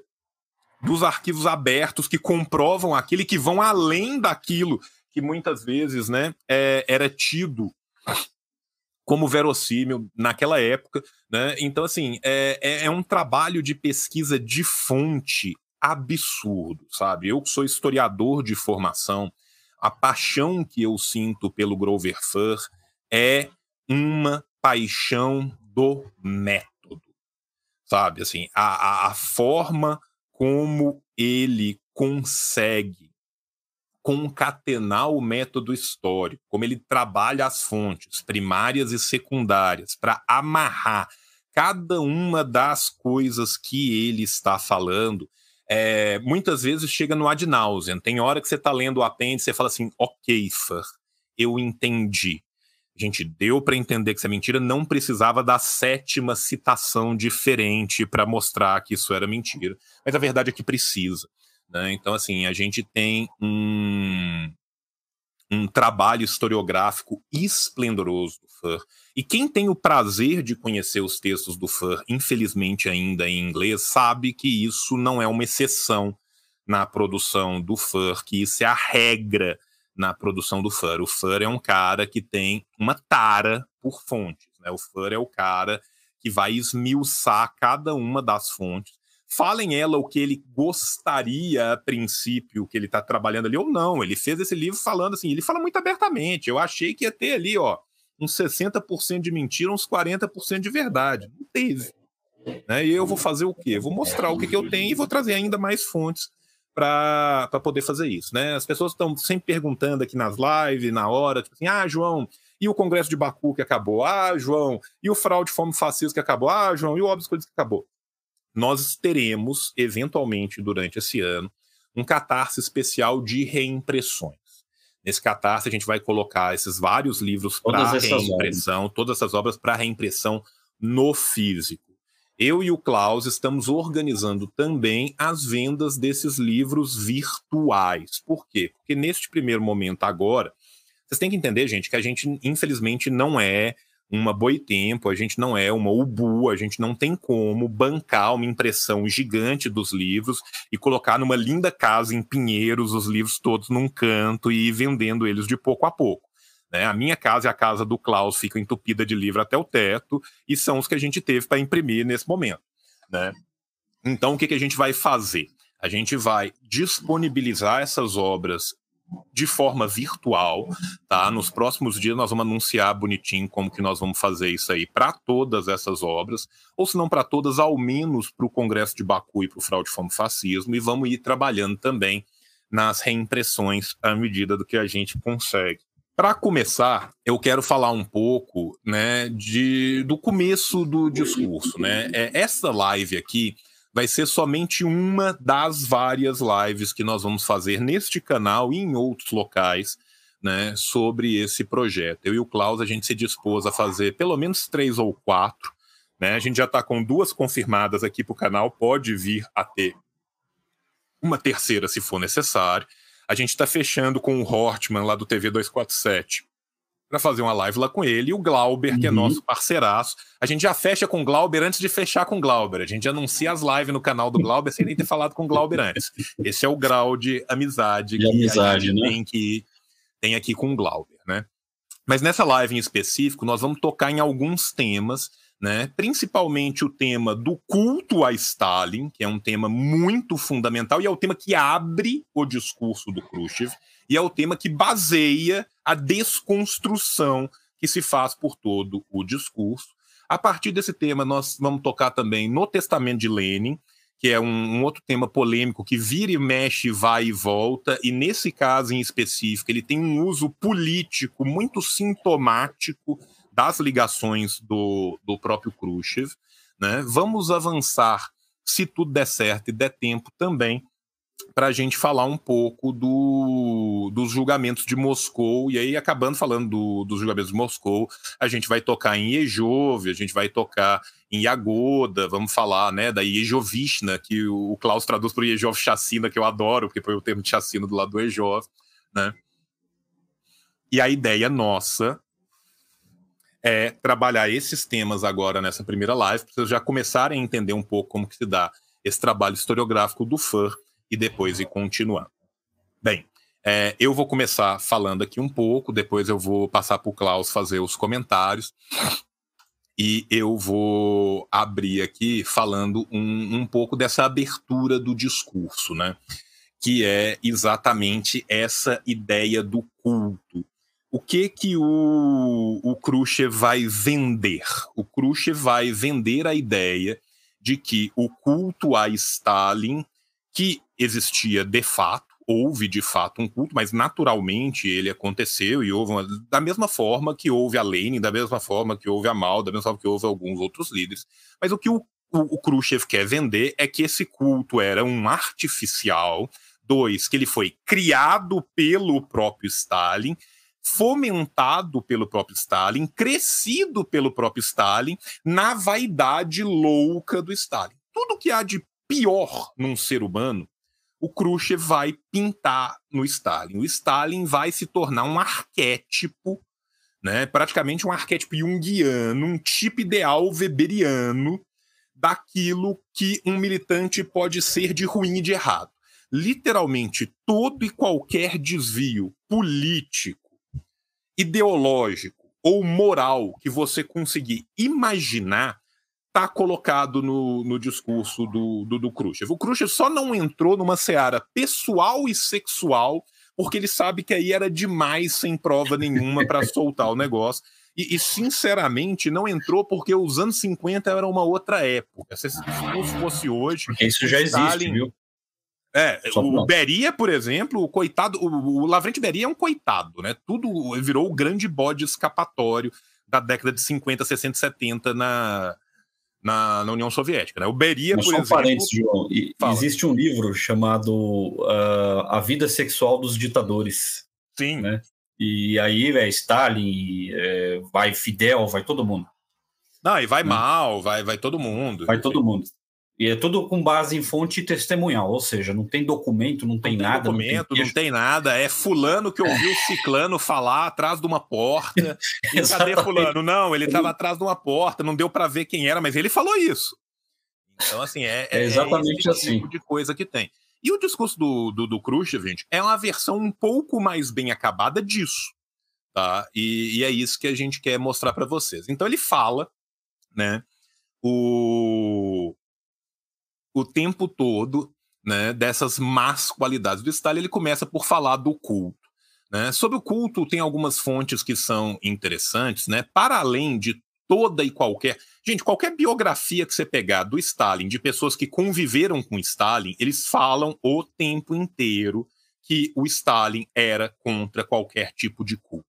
dos arquivos abertos que comprovam aquilo e que vão além daquilo que muitas vezes né, é, era tido como verossímil naquela época, né? Então, assim, é, é, é um trabalho de pesquisa de fonte absurdo, sabe? Eu que sou historiador de formação, a paixão que eu sinto pelo Grover Fur é uma paixão do método, sabe? Assim, a, a, a forma como ele consegue concatenar o método histórico, como ele trabalha as fontes primárias e secundárias para amarrar cada uma das coisas que ele está falando, é, muitas vezes chega no ad nauseam. Tem hora que você está lendo o apêndice e fala assim, ok, Fur, eu entendi. Gente, deu para entender que isso é mentira, não precisava da sétima citação diferente para mostrar que isso era mentira. Mas a verdade é que precisa. Né? Então, assim, a gente tem um, um trabalho historiográfico esplendoroso do Fur. E quem tem o prazer de conhecer os textos do Fur, infelizmente ainda em inglês, sabe que isso não é uma exceção na produção do Fur, que isso é a regra na produção do Fur. O Fur é um cara que tem uma tara por fontes. Né? O Fur é o cara que vai esmiuçar cada uma das fontes. Falem ela o que ele gostaria a princípio que ele está trabalhando ali ou não. Ele fez esse livro falando assim, ele fala muito abertamente. Eu achei que ia ter ali, ó, uns 60% de mentira, uns 40% de verdade. Não teve. Né? E eu vou fazer o quê? Vou mostrar o que, que eu tenho e vou trazer ainda mais fontes para poder fazer isso, né? As pessoas estão sempre perguntando aqui nas lives, na hora, tipo assim, ah, João, e o Congresso de Baku que acabou? Ah, João, e o fraude fome fascista que acabou? Ah, João, e o óbvio que acabou? Nós teremos, eventualmente, durante esse ano, um catarse especial de reimpressões. Nesse catarse, a gente vai colocar esses vários livros para reimpressão, obras. todas essas obras para reimpressão no físico eu e o Klaus estamos organizando também as vendas desses livros virtuais. Por quê? Porque neste primeiro momento agora, vocês têm que entender, gente, que a gente, infelizmente, não é uma boitempo, a gente não é uma ubu, a gente não tem como bancar uma impressão gigante dos livros e colocar numa linda casa em Pinheiros os livros todos num canto e ir vendendo eles de pouco a pouco. Né? A minha casa e a casa do Klaus ficam entupida de livro até o teto e são os que a gente teve para imprimir nesse momento. Né? Então, o que, que a gente vai fazer? A gente vai disponibilizar essas obras de forma virtual, tá? Nos próximos dias nós vamos anunciar bonitinho como que nós vamos fazer isso aí para todas essas obras, ou se não para todas, ao menos para o Congresso de Baku e para o Fraude Fome Fascismo, e vamos ir trabalhando também nas reimpressões à medida do que a gente consegue. Para começar, eu quero falar um pouco né, de, do começo do discurso. Né? É, essa live aqui vai ser somente uma das várias lives que nós vamos fazer neste canal e em outros locais né, sobre esse projeto. Eu e o Klaus, a gente se dispôs a fazer pelo menos três ou quatro. Né? A gente já está com duas confirmadas aqui para o canal, pode vir a ter uma terceira se for necessário. A gente está fechando com o Hortman lá do TV 247 para fazer uma live lá com ele e o Glauber, uhum. que é uhum. nosso parceiraço. A gente já fecha com o Glauber antes de fechar com o Glauber. A gente anuncia as lives no canal do Glauber sem nem ter falado com o Glauber antes. Esse é o grau de amizade de que amizade, a gente né? tem, que, tem aqui com o Glauber, né? Mas nessa live em específico, nós vamos tocar em alguns temas né? principalmente o tema do culto a Stalin, que é um tema muito fundamental e é o tema que abre o discurso do Khrushchev e é o tema que baseia a desconstrução que se faz por todo o discurso. A partir desse tema, nós vamos tocar também no Testamento de Lenin, que é um, um, outro tema polêmico que vira e mexe, vai e volta, e nesse caso em específico, ele tem um uso político muito sintomático das ligações do, do próprio Khrushchev. Né? Vamos avançar, se tudo der certo e der tempo também, para a gente falar um pouco do, dos julgamentos de Moscou, e aí acabando falando do, dos julgamentos de Moscou, a gente vai tocar em Ejov, a gente vai tocar em Yagoda, vamos falar né, da Ejovishna, que o, o Klaus traduz por Ejov chacina, que eu adoro, porque foi o termo de chacina do lado do Ejov, né? E a ideia nossa é trabalhar esses temas agora nessa primeira live, para vocês já começarem a entender um pouco como que se dá esse trabalho historiográfico do FUR e depois ir continuando. Bem, é, eu vou começar falando aqui um pouco, depois eu vou passar para o Klaus fazer os comentários. E eu vou abrir aqui falando um, um pouco dessa abertura do discurso, né? Que é exatamente essa ideia do culto, o que que o, o Khrushchev vai vender? O Khrushchev vai vender a ideia de que o culto a Stalin, que existia de fato, houve de fato um culto, mas naturalmente ele aconteceu e houve uma, da mesma forma que houve a Lenin, da mesma forma que houve a Mao, da mesma forma que houve alguns outros líderes. Mas o que o o, o Khrushchev quer vender é que esse culto era um artificial, dois, que ele foi criado pelo próprio Stalin, fomentado pelo próprio Stalin, crescido pelo próprio Stalin, na vaidade louca do Stalin. Tudo que há de pior num ser humano, o Khrushchev vai pintar no Stalin. O Stalin vai se tornar um arquétipo, né, praticamente um arquétipo junguiano, um tipo ideal weberiano daquilo que um militante pode ser de ruim e de errado. Literalmente todo e qualquer desvio político, ideológico ou moral que você conseguir imaginar está colocado no, no discurso do, do, do Khrushchev. O Khrushchev só não entrou numa seara pessoal e sexual porque ele sabe que aí era demais sem prova nenhuma para soltar o negócio. E, e, sinceramente, não entrou porque os anos 50 era uma outra época. Se esse discurso fosse hoje. Porque isso já Stalin... existe, viu? É, Só o Beria, por exemplo, o coitado, o, o Lavrente Beria é um coitado, né? Tudo virou o grande bode escapatório da década de 50, 60, 70 na, na, na União Soviética. Né? O Beria, Mas por só exemplo. Um parênteses, João. E, existe um livro chamado uh, A Vida Sexual dos Ditadores. Sim. Né? E aí, é Stalin, é, vai Fidel, vai todo mundo. Não, e vai né? mal, vai, vai todo mundo. Vai todo mundo. E é tudo com base em fonte testemunhal, ou seja, não tem documento, não tem, não tem nada. Documento, não tem, não tem, nada. É fulano que ouviu ciclano falar atrás de uma porta. e cadê fulano? Não, ele estava atrás de uma porta, não deu para ver quem era, mas ele falou isso. Então, assim, é, é, é exatamente é assim. tipo de coisa que tem. E o discurso do, do, do Khrushchev, gente, é uma versão um pouco mais bem acabada disso. Tá? E, e é isso que a gente quer mostrar para vocês. Então ele fala, né? O o tempo todo né, dessas más qualidades do Stalin, ele começa por falar do culto. Né? Sobre o culto, tem algumas fontes que são interessantes, né? para além de toda e qualquer. Gente, qualquer biografia que você pegar do Stalin, de pessoas que conviveram com Stalin, eles falam o tempo inteiro que o Stalin era contra qualquer tipo de culto.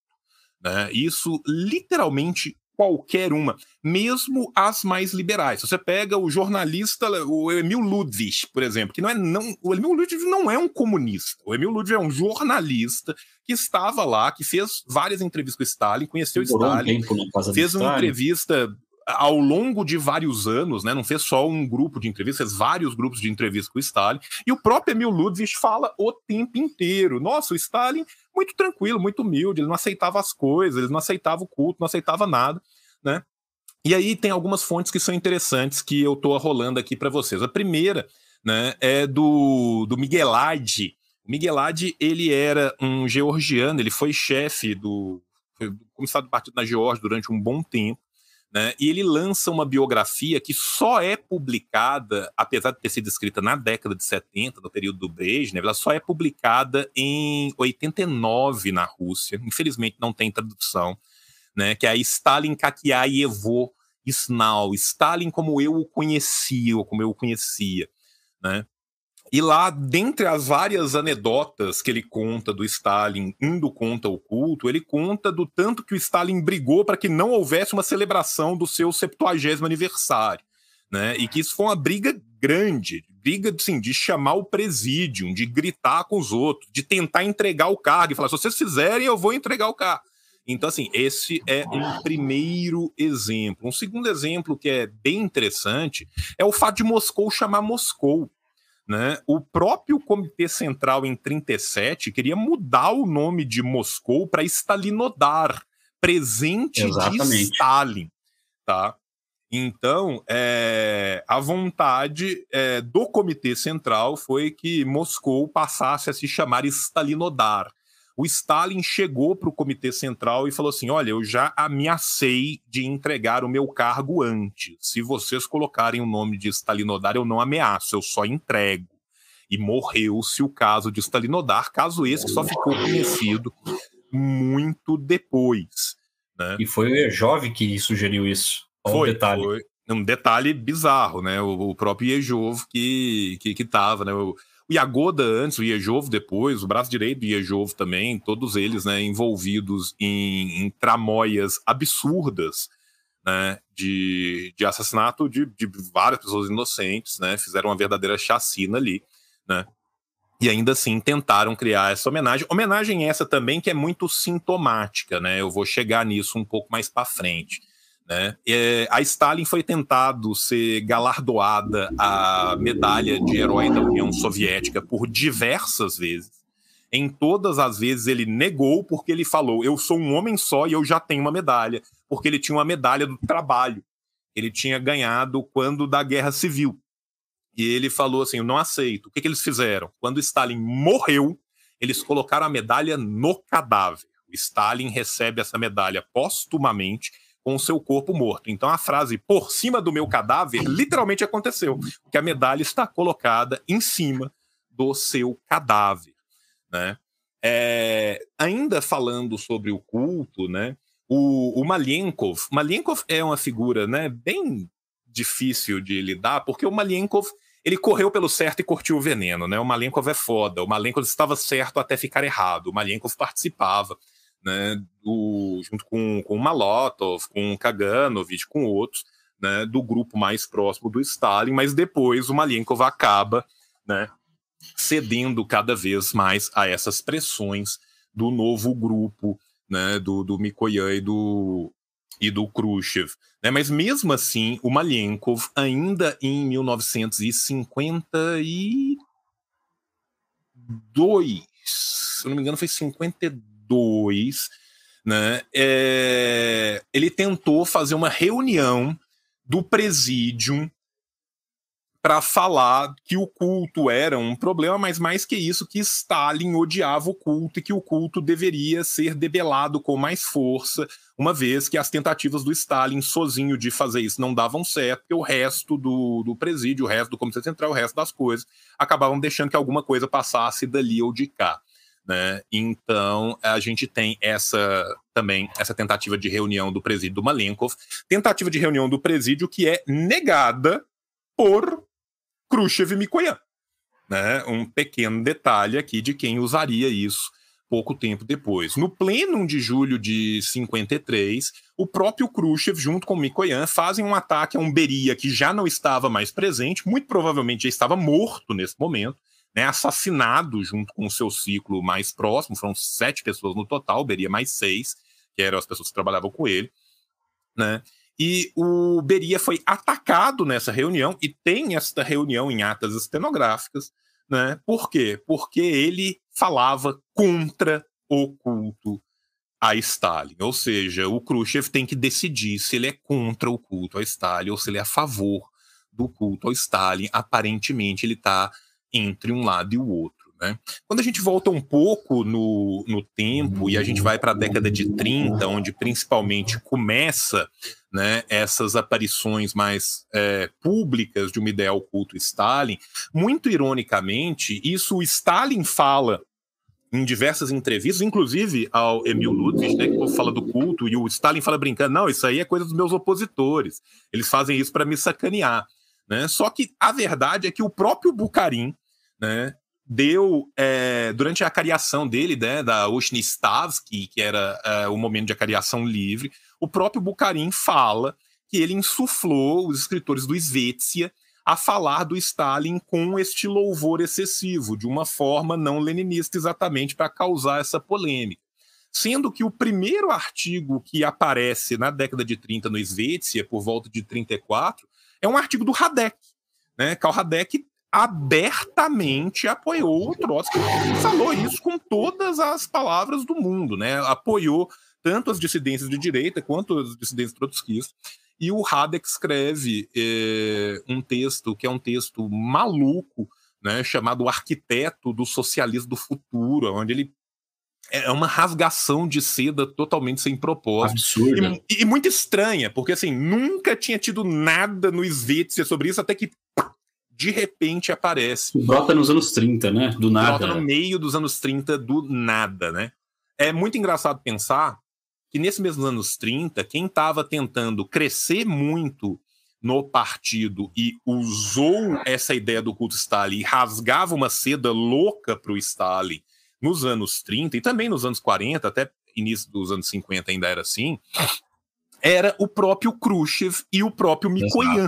Né? Isso literalmente qualquer uma, mesmo as mais liberais. Você pega o jornalista, o Emil Ludwig, por exemplo, que não é não, o Emil Ludwig não é um comunista. O Emil Ludwig é um jornalista que estava lá, que fez várias entrevistas com Stalin, conheceu Por Stalin, um fez uma entrevista ao longo de vários anos, né, não fez só um grupo de entrevistas, fez vários grupos de entrevistas com o Stalin, e o próprio Emil Ludwig fala o tempo inteiro. Nossa, o Stalin muito tranquilo, muito humilde, ele não aceitava as coisas, ele não aceitava o culto, não aceitava nada, né? E aí tem algumas fontes que são interessantes que eu estou arrolando aqui para vocês. A primeira, né, é do, do Miguelade. O Miguelade, ele era um georgiano, ele foi chefe do foi comissário do partido na Geórgia durante um bom tempo, né? E ele lança uma biografia que só é publicada, apesar de ter sido escrita na década de 70, no período do Brezhnev, ela só é publicada em 89 na Rússia. Infelizmente não tem tradução, né? Que é a Stalin Kakyayevo Snau, Stalin como eu o conhecia, ou como eu o conhecia, né? E lá, dentre as várias anedotas que ele conta do Stalin indo contra o culto, ele conta do tanto que o Stalin brigou para que não houvesse uma celebração do seu 70 aniversário. Né? E que isso foi uma briga grande, briga assim, de chamar o presídio, de gritar com os outros, de tentar entregar o cargo e falar: se vocês fizerem, eu vou entregar o cargo. Então, assim, esse é um primeiro exemplo. Um segundo exemplo que é bem interessante é o fato de Moscou chamar Moscou. Né? O próprio Comitê Central em 37 queria mudar o nome de Moscou para Stalinodar, presente Exatamente. de Stalin. Tá? Então, é, a vontade é, do Comitê Central foi que Moscou passasse a se chamar Stalinodar o Stalin chegou para o Comitê Central e falou assim: Olha, eu já ameacei de entregar o meu cargo antes. Se vocês colocarem o nome de Stalinodar, eu não ameaço, eu só entrego. E morreu-se o caso de Stalinodar, caso esse que só ficou conhecido muito depois. Né? E foi o Ejov que sugeriu isso. foi, um detalhe. Foi um detalhe bizarro, né? O, o próprio Ejov que, que, que tava, né? O, o Yagoda antes, o Iejovo depois, o braço direito do Iejovo também, todos eles né, envolvidos em, em tramóias absurdas né, de, de assassinato de, de várias pessoas inocentes, né, fizeram uma verdadeira chacina ali, né, e ainda assim tentaram criar essa homenagem. Homenagem essa também que é muito sintomática, né? Eu vou chegar nisso um pouco mais para frente. Né? É, a Stalin foi tentado ser galardoada a medalha de herói da União Soviética por diversas vezes. Em todas as vezes ele negou porque ele falou: eu sou um homem só e eu já tenho uma medalha, porque ele tinha uma medalha do trabalho. Ele tinha ganhado quando da Guerra Civil. E ele falou assim: Eu não aceito. O que, que eles fizeram? Quando Stalin morreu, eles colocaram a medalha no cadáver. Stalin recebe essa medalha póstumamente com o seu corpo morto. Então a frase por cima do meu cadáver literalmente aconteceu, porque a medalha está colocada em cima do seu cadáver, né? É, ainda falando sobre o culto, né? O, o Malienkov é uma figura, né, bem difícil de lidar, porque o Malienkov ele correu pelo certo e curtiu o veneno, né? O Malenkov é foda. O Malenkov estava certo até ficar errado. O Malenkov participava, né? Do, junto com, com Malotov, com Kaganovich, com outros, né? Do grupo mais próximo do Stalin. Mas depois o Malenkov acaba, né? Cedendo cada vez mais a essas pressões do novo grupo, né? Do, do Mikoyan e do, e do Khrushchev. Né? Mas mesmo assim, o Malenkov, ainda em 1952, se eu não me engano, foi 52, né? É, ele tentou fazer uma reunião do presídio para falar que o culto era um problema, mas mais que isso, que Stalin odiava o culto e que o culto deveria ser debelado com mais força, uma vez que as tentativas do Stalin sozinho de fazer isso não davam certo, porque o resto do, do presídio, o resto do Comitê Central, o resto das coisas, acabavam deixando que alguma coisa passasse dali ou de cá. Né? Então a gente tem essa também essa tentativa de reunião do presídio do Malenkov, tentativa de reunião do presídio que é negada por Khrushchev e Mikoyan. Né? Um pequeno detalhe aqui de quem usaria isso pouco tempo depois. No pleno de julho de 53, o próprio Khrushchev, junto com Mikoyan, fazem um ataque a um Beria que já não estava mais presente, muito provavelmente já estava morto nesse momento, né, assassinado junto com o seu ciclo mais próximo, foram sete pessoas no total, Beria mais seis, que eram as pessoas que trabalhavam com ele, né, e o Beria foi atacado nessa reunião, e tem esta reunião em atas estenográficas. Né? Por quê? Porque ele falava contra o culto a Stalin. Ou seja, o Khrushchev tem que decidir se ele é contra o culto a Stalin ou se ele é a favor do culto ao Stalin. Aparentemente, ele está entre um lado e o outro. Né? Quando a gente volta um pouco no, no tempo e a gente vai para a década de 30, onde principalmente começa né, essas aparições mais é, públicas de uma ideia oculto Stalin, muito ironicamente, isso o Stalin fala em diversas entrevistas, inclusive ao Emil Ludwig, né, que fala do culto, e o Stalin fala brincando, não, isso aí é coisa dos meus opositores, eles fazem isso para me sacanear. Né? Só que a verdade é que o próprio Bukharin, né, deu, é, durante a acariação dele, né, da Oshnistavsky, que era é, o momento de acariação livre, o próprio Bukharin fala que ele insuflou os escritores do Svetsia a falar do Stalin com este louvor excessivo, de uma forma não leninista exatamente para causar essa polêmica. Sendo que o primeiro artigo que aparece na década de 30 no Svetsia, por volta de 34, é um artigo do Radek. Né? Karl Radek abertamente apoiou o Trotsky falou isso com todas as palavras do mundo, né? Apoiou tanto as dissidências de direita quanto as dissidências trotskistas. E o Hadeck escreve é, um texto que é um texto maluco, né, chamado Arquiteto do Socialismo do Futuro, onde ele é uma rasgação de seda totalmente sem propósito. Absurda. E, e, muito estranha, porque assim, nunca tinha tido nada no Svetsia sobre isso, até que de repente aparece. Brota nos anos 30, né? Do nada. Brota no meio dos anos 30, do nada, né? É muito engraçado pensar que nesses mesmos anos 30, quem estava tentando crescer muito no partido e usou essa ideia do culto Stalin e rasgava uma seda louca para o Stalin nos anos 30 e também nos anos 40, até início dos anos 50 ainda era assim, era o próprio Khrushchev e o próprio Mikoyan.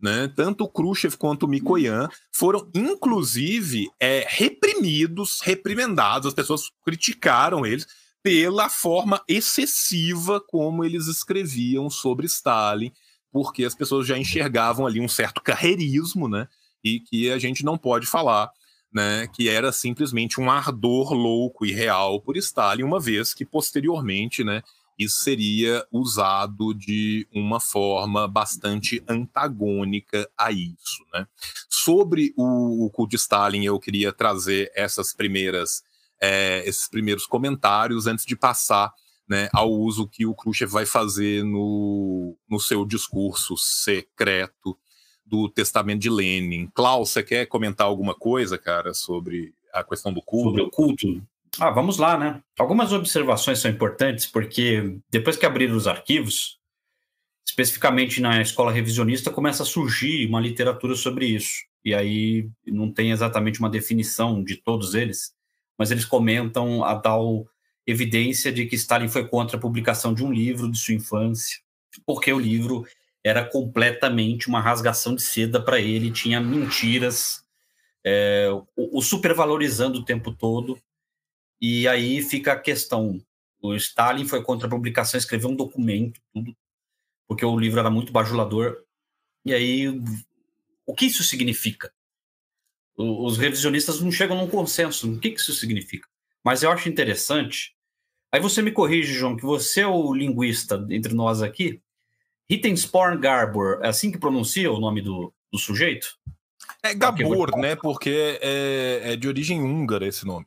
Né? Tanto o Khrushchev quanto o Mikoyan foram, inclusive, é, reprimidos, reprimendados. As pessoas criticaram eles pela forma excessiva como eles escreviam sobre Stalin, porque as pessoas já enxergavam ali um certo carreirismo, né? E que a gente não pode falar, né? Que era simplesmente um ardor louco e real por Stalin, uma vez que posteriormente, né? isso seria usado de uma forma bastante antagônica a isso. Né? Sobre o, o culto de Stalin, eu queria trazer essas primeiras, é, esses primeiros comentários antes de passar né, ao uso que o Khrushchev vai fazer no, no seu discurso secreto do testamento de Lenin. Klaus, você quer comentar alguma coisa, cara, sobre a questão do culto? Sobre o culto? Ah, vamos lá, né? Algumas observações são importantes, porque depois que abriram os arquivos, especificamente na escola revisionista, começa a surgir uma literatura sobre isso. E aí não tem exatamente uma definição de todos eles, mas eles comentam a tal evidência de que Stalin foi contra a publicação de um livro de sua infância, porque o livro era completamente uma rasgação de seda para ele, tinha mentiras, é, o, o supervalorizando o tempo todo, e aí fica a questão: o Stalin foi contra a publicação, escreveu um documento, tudo, porque o livro era muito bajulador. E aí, o que isso significa? Os revisionistas não chegam num consenso. O que isso significa? Mas eu acho interessante. Aí você me corrige, João, que você é o linguista entre nós aqui. Hittensporn Garbor, é assim que pronuncia o nome do, do sujeito? É Gabor, né? Porque é, é de origem húngara esse nome.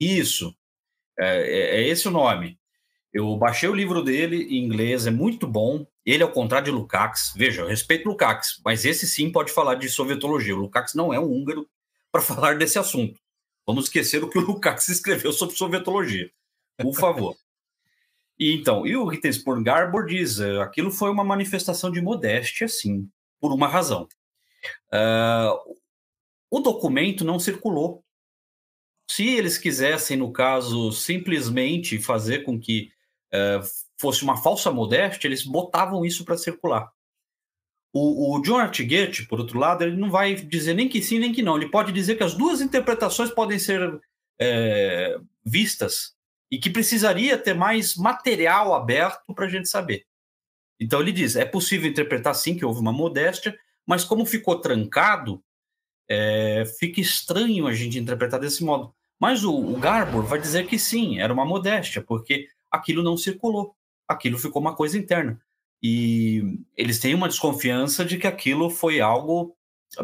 Isso. É, é, é, esse o nome. Eu baixei o livro dele em inglês, é muito bom. Ele, ao contrário de Lukács, veja, eu respeito Lukács, mas esse sim pode falar de sovietologia. O Lukács não é um húngaro para falar desse assunto. Vamos esquecer o que o Lukács escreveu sobre sovietologia. Por favor. E, então, e o Rittensport Garbor diz, é, aquilo foi uma manifestação de modéstia, sim, por uma razão. Uh, o documento não circulou se eles quisessem, no caso, simplesmente fazer com que uh, fosse uma falsa modéstia, eles botavam isso para circular. O, o John Artigate, por outro lado, ele não vai dizer nem que sim nem que não. Ele pode dizer que as duas interpretações podem ser é, vistas e que precisaria ter mais material aberto para a gente saber. Então ele diz: é possível interpretar sim que houve uma modéstia, mas como ficou trancado, é, fica estranho a gente interpretar desse modo. Mas o, o vai dizer que sim, era uma modéstia, porque aquilo não circulou, aquilo ficou uma coisa interna. E eles têm uma desconfiança de que aquilo foi algo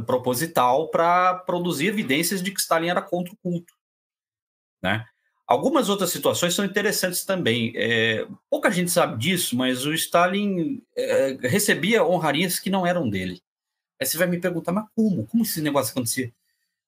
proposital para produzir evidências de que Stalin era contra o culto. Né? Algumas outras situações são interessantes também. É, pouca gente sabe disso, mas o Stalin é, recebia honrarias que não eram dele. Aí você vai me perguntar, mas como? Como esse negócio acontecia?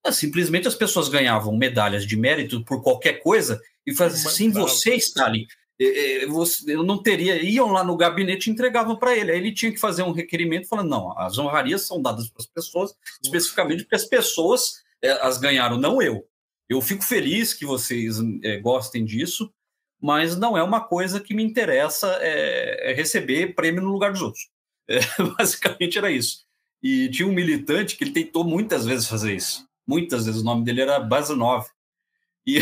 Ah, simplesmente as pessoas ganhavam medalhas de mérito por qualquer coisa e faziam assim, você, Stalin, eu não teria. Iam lá no gabinete e entregavam para ele. Aí ele tinha que fazer um requerimento falando: não, as honrarias são dadas para as pessoas, especificamente porque as pessoas é, as ganharam, não eu. Eu fico feliz que vocês é, gostem disso, mas não é uma coisa que me interessa é, é receber prêmio no lugar dos outros. É, basicamente era isso. E tinha um militante que ele tentou muitas vezes fazer isso. Muitas vezes o nome dele era Bazanov. E,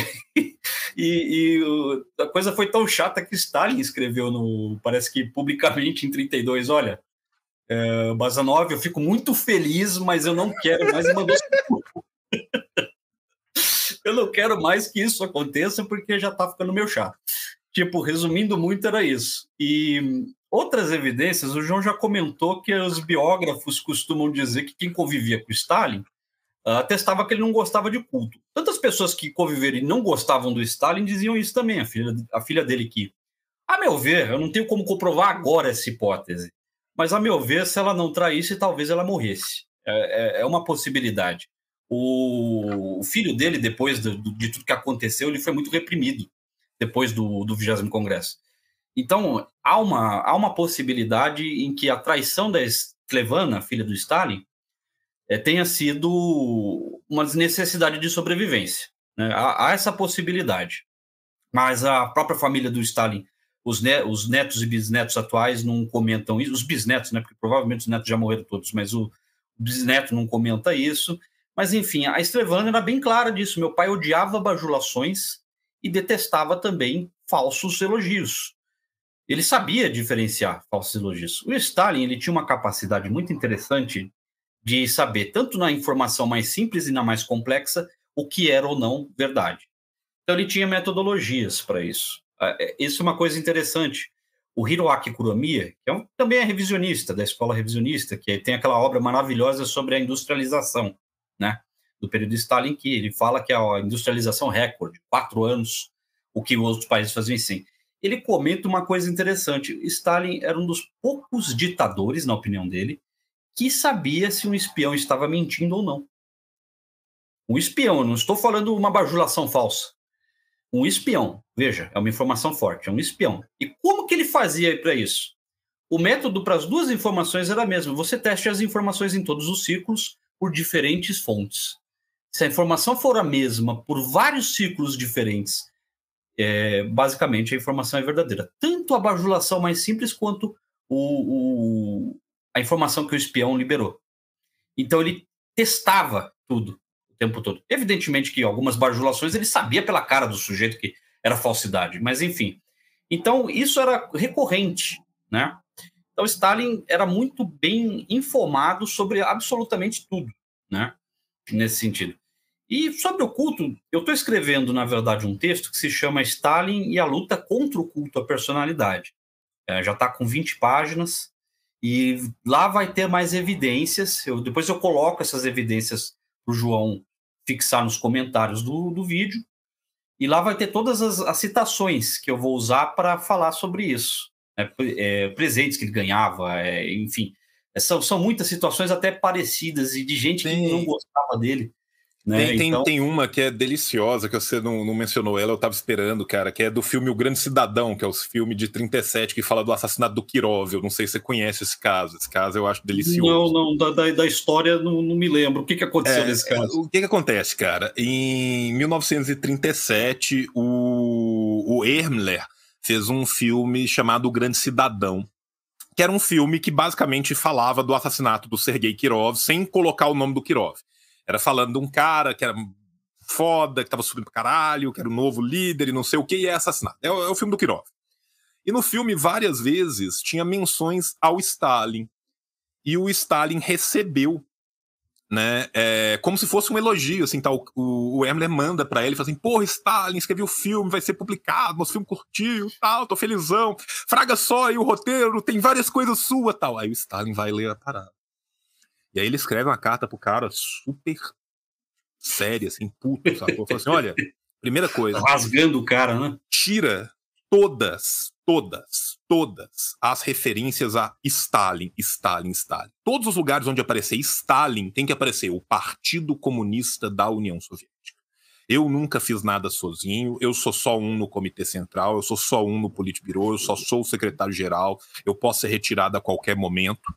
e, e, a coisa foi tão chata que Stalin escreveu no, parece que publicamente em 32, olha, é, Bazanov, eu fico muito feliz, mas eu não quero mais uma vez. eu não quero mais que isso aconteça porque já está ficando meio chato. Tipo, resumindo muito, era isso. E outras evidências, o João já comentou que os biógrafos costumam dizer que quem convivia com Stalin atestava que ele não gostava de culto. Tantas pessoas que conviveram e não gostavam do Stalin diziam isso também, a filha, a filha dele que, a meu ver, eu não tenho como comprovar agora essa hipótese, mas a meu ver, se ela não traísse, talvez ela morresse. É, é, é uma possibilidade. O, filho dele, depois de, tudo que aconteceu, ele foi muito reprimido depois do, do 20 Congresso. Então, há uma, há uma possibilidade em que a traição da Sklevana, filha do Stalin, é, tenha sido uma necessidade de sobrevivência. Né? Há, há, essa possibilidade. Mas a própria família do Stalin os, ne os netos e bisnetos atuais não comentam isso, os bisnetos, né? Porque provavelmente os netos já morreram todos, mas o bisneto não comenta isso. Mas enfim, a Estrevana era bem clara disso. Meu pai odiava bajulações e detestava também falsos elogios. Ele sabia diferenciar falsos elogios. O Stalin ele tinha uma capacidade muito interessante de saber, tanto na informação mais simples e na mais complexa, o que era ou não verdade. Então ele tinha metodologias para isso. Ah, é, isso é uma coisa interessante. O Hiroaki Kuromiya, que é um, também é revisionista, da escola revisionista, que tem aquela obra maravilhosa sobre a industrialização, né? Do período Stalin, que ele fala que é a industrialização recorde, quatro anos, o que outros países faziam sim. Ele comenta uma coisa interessante. Stalin era um dos poucos ditadores, na opinião dele, que sabia se um espião estava mentindo ou não. Um espião, não estou falando uma bajulação falsa um espião. Veja, é uma informação forte, é um espião. E como que ele fazia para isso? O método para as duas informações era o mesmo. Você teste as informações em todos os círculos por diferentes fontes. Se a informação for a mesma por vários círculos diferentes, é, basicamente a informação é verdadeira. Tanto a bajulação mais simples quanto o, o, a informação que o espião liberou. Então ele testava tudo tempo todo. Evidentemente que algumas bajulações ele sabia pela cara do sujeito que era falsidade, mas enfim. Então, isso era recorrente, né? Então, Stalin era muito bem informado sobre absolutamente tudo, né? Nesse sentido. E sobre o culto, eu estou escrevendo, na verdade, um texto que se chama Stalin e a luta contra o culto à personalidade. É, já está com 20 páginas e lá vai ter mais evidências. Eu, depois eu coloco essas evidências para o João fixar nos comentários do, do vídeo. E lá vai ter todas as, as citações que eu vou usar para falar sobre isso. É, é, presentes que ele ganhava, é, enfim. É, são, são muitas situações até parecidas e de gente Sim. que não gostava dele. Né? Tem, tem, então... tem, uma que é deliciosa, que você não, não, mencionou ela, eu tava esperando, cara, que é do filme O Grande Cidadão, que é o filme de 37, que fala do assassinato do Kirov. Eu não sei se você conhece esse caso. Esse caso eu acho delicioso. Não, não, da, da história não, não, me lembro. O que, que aconteceu é, nesse caso? O que, que acontece, cara? Em 1937, o, o Ermler fez um filme chamado O Grande Cidadão, que era um filme que basicamente falava do assassinato do Sergei Kirov, sem colocar o nome do Kirov. Era falando de um cara que era foda, que tava subindo pra caralho, que era o novo líder e não sei o que, e é assassinado. É, é o filme do Kirov. E no filme, várias vezes, tinha menções ao Stalin. E o Stalin recebeu, né? É, como se fosse um elogio, assim, tal. O, o Emler manda para ele, fala assim, porra, Stalin, escreveu o filme, vai ser publicado, nosso filme curtiu, tal, tô felizão. Fraga só aí o roteiro, tem várias coisas suas, tal. Aí o Stalin vai ler a parada. E aí ele escreve uma carta pro cara super séria, assim, puto, sacou? Falou assim: olha, primeira coisa. Rasgando o cara, né? Tira todas, todas, todas as referências a Stalin, Stalin, Stalin. Todos os lugares onde aparecer Stalin tem que aparecer o Partido Comunista da União Soviética. Eu nunca fiz nada sozinho, eu sou só um no Comitê Central, eu sou só um no Politburo, eu só sou o secretário-geral, eu posso ser retirado a qualquer momento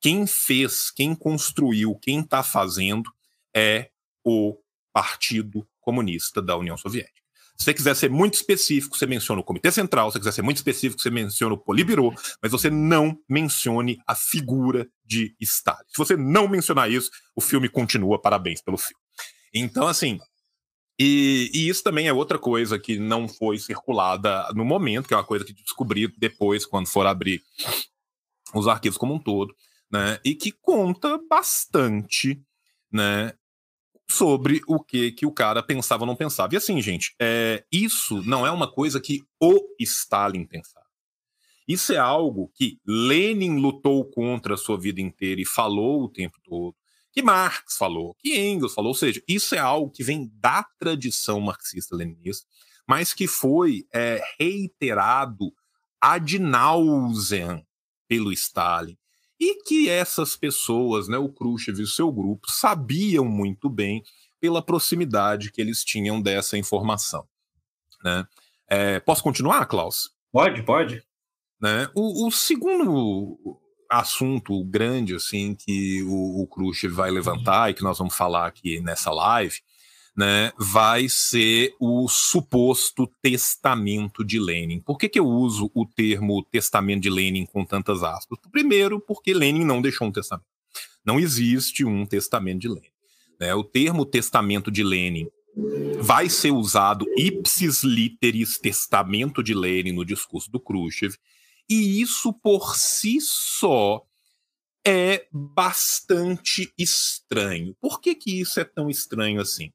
quem fez, quem construiu, quem está fazendo é o Partido Comunista da União Soviética. Se você quiser ser muito específico, você menciona o Comitê Central, se você quiser ser muito específico, você menciona o Politburo, mas você não mencione a figura de Stalin. Se você não mencionar isso, o filme continua, parabéns pelo filme. Então, assim, e, e, isso também é outra coisa que não foi circulada no momento, que é uma coisa que descobri depois, quando for abrir os arquivos como um todo né? E que conta bastante, né? Sobre o que que o cara pensava ou não pensava. E assim, gente, é, isso não é uma coisa que o Stalin pensava. Isso é algo que Lenin lutou contra a sua vida inteira e falou o tempo todo, que Marx falou, que Engels falou, ou seja, isso é algo que vem da tradição marxista-leninista, mas que foi é, reiterado ad nauseam pelo Stalin, e que essas pessoas, né, o Khrushchev e o seu grupo, sabiam muito bem pela proximidade que eles tinham dessa informação. Né? É, posso continuar, Klaus? Pode, pode. Né? O, o, segundo assunto grande assim que o, o Khrushchev vai levantar e que nós vamos falar aqui nessa live né, vai ser o suposto testamento de Lenin. Por que, que eu uso o termo testamento de Lenin com tantas aspas? Primeiro, porque Lenin não deixou um testamento. Não existe um testamento de Lenin. Né? O termo testamento de Lenin vai ser usado ipsis literis testamento de Lenin no discurso do Khrushchev, e isso por si só é bastante estranho. Por que, que isso é tão estranho assim?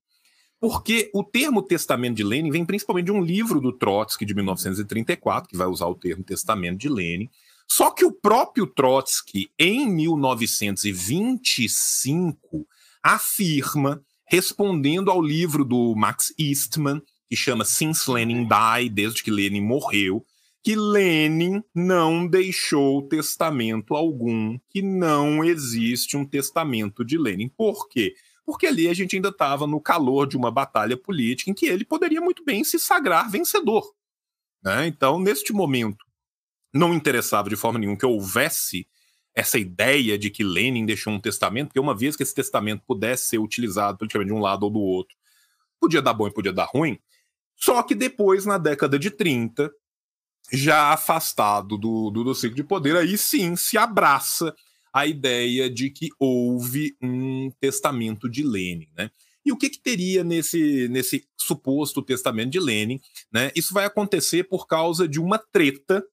Porque o termo testamento de Lenin vem principalmente de um livro do Trotsky de 1934, que vai usar o termo testamento de Lenin. Só que o próprio Trotsky, em 1925, afirma, respondendo ao livro do Max Eastman, que chama Since Lenin Died, desde que Lenin morreu, que Lenin não deixou testamento algum, que não existe um testamento de Lenin. Por quê? Porque ali a gente ainda estava no calor de uma batalha política em que ele poderia muito bem se sagrar vencedor. Né? Então, neste momento, não interessava de forma nenhuma que houvesse essa ideia de que Lenin deixou um testamento, porque uma vez que esse testamento pudesse ser utilizado politicamente de um lado ou do outro, podia dar bom e podia dar ruim. Só que depois, na década de 30, já afastado do, do, do ciclo de poder, aí sim se abraça a ideia de que houve um testamento de Lenin, né? E o que, que teria nesse, nesse suposto testamento de Lenin? Né? Isso vai acontecer por causa de uma treta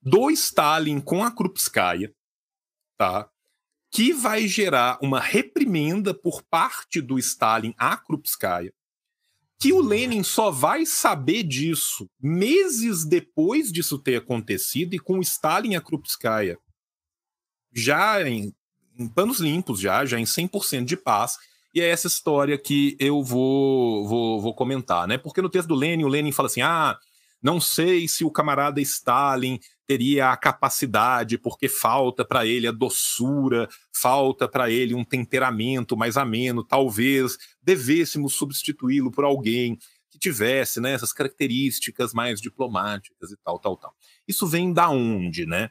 do Stalin com a Krupskaya, tá? que vai gerar uma reprimenda por parte do Stalin à Krupskaya, que o Lenin só vai saber disso meses depois disso ter acontecido e com o Stalin e a Krupskaya já em, em panos limpos, já, já em 100% de paz. E é essa história que eu vou, vou, vou comentar, né? Porque no texto do Lenin, o Lenin fala assim: ah, não sei se o camarada Stalin teria a capacidade, porque falta para ele a doçura, falta para ele um temperamento mais ameno, talvez devêssemos substituí-lo por alguém que tivesse né, essas características mais diplomáticas e tal, tal, tal. Isso vem da onde, né?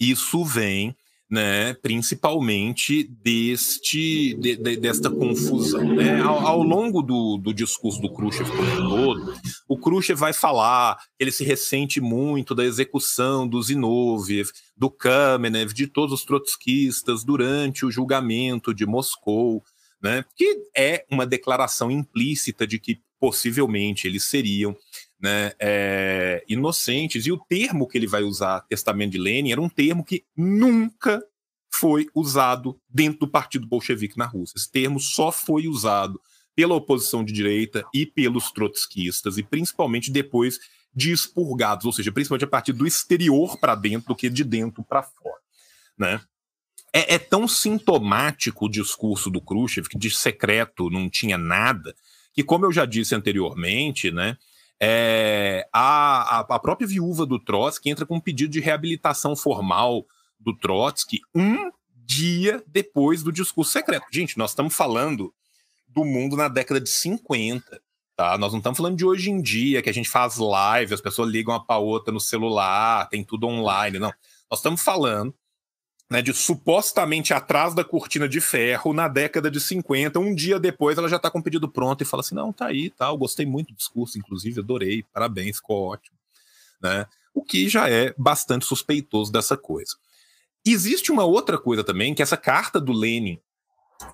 Isso vem né, principalmente deste, de, de, desta confusão. Né? Ao, ao, longo do, do discurso do Khrushchev como todo, o Khrushchev vai falar ele se ressente muito da execução do Zinoviev, do Kamenev, de todos os trotskistas durante o julgamento de Moscou, né, que é uma declaração implícita de que possivelmente eles seriam né, é, inocentes. E o termo que ele vai usar, testamento de Lenin, era um termo que nunca foi usado dentro do Partido Bolchevique na Rússia. Esse termo só foi usado pela oposição de direita e pelos trotskistas, e principalmente depois de expurgados, ou seja, principalmente a partir do exterior para dentro do que de dentro para fora. Né? É, é, tão sintomático o discurso do Khrushchev, que de secreto não tinha nada, que, como eu já disse anteriormente, né, é, a, a, própria viúva do Trotsky entra com um pedido de reabilitação formal do Trotsky um dia depois do discurso secreto. Gente, nós estamos falando do mundo na década de 50, tá? Nós não estamos falando de hoje em dia, que a gente faz live, as pessoas ligam uma para outra no celular, tem tudo online, não. Nós estamos falando né, de supostamente atrás da cortina de ferro na década de 50. Um dia depois ela já está com o pedido pronto e fala assim: não, tá aí, tá, eu gostei muito do discurso, inclusive, adorei, parabéns, ficou ótimo. Né? O que já é bastante suspeitoso dessa coisa. Existe uma outra coisa também, que essa carta do Lenin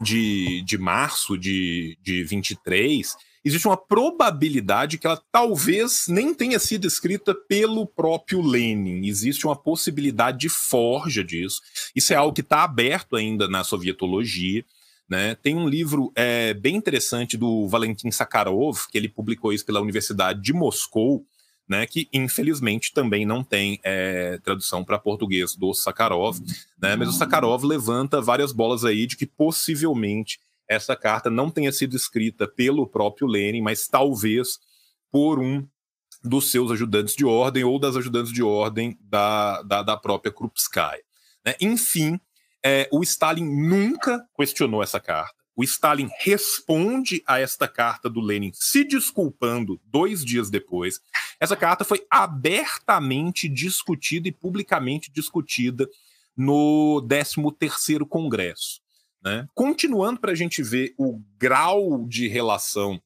de, de março de, de 23 existe uma probabilidade que ela talvez nem tenha sido escrita pelo próprio Lenin. Existe uma possibilidade de forja disso. Isso é algo que está aberto ainda na sovietologia. Né? Tem um livro é, bem interessante do Valentin Sakharov, que ele publicou isso pela Universidade de Moscou, né, que infelizmente também não tem é, tradução para português do Sakharov, né, mas o Sakharov levanta várias bolas aí de que possivelmente essa carta não tenha sido escrita pelo próprio Lenin, mas talvez por um dos seus ajudantes de ordem ou das ajudantes de ordem da, da, da própria Krupskaya. Né? Enfim, é, o Stalin nunca questionou essa carta. O Stalin responde a esta carta do Lenin se desculpando dois dias depois. Essa carta foi abertamente discutida e publicamente discutida no 13º Congresso. Né? Continuando para a gente ver o grau de relação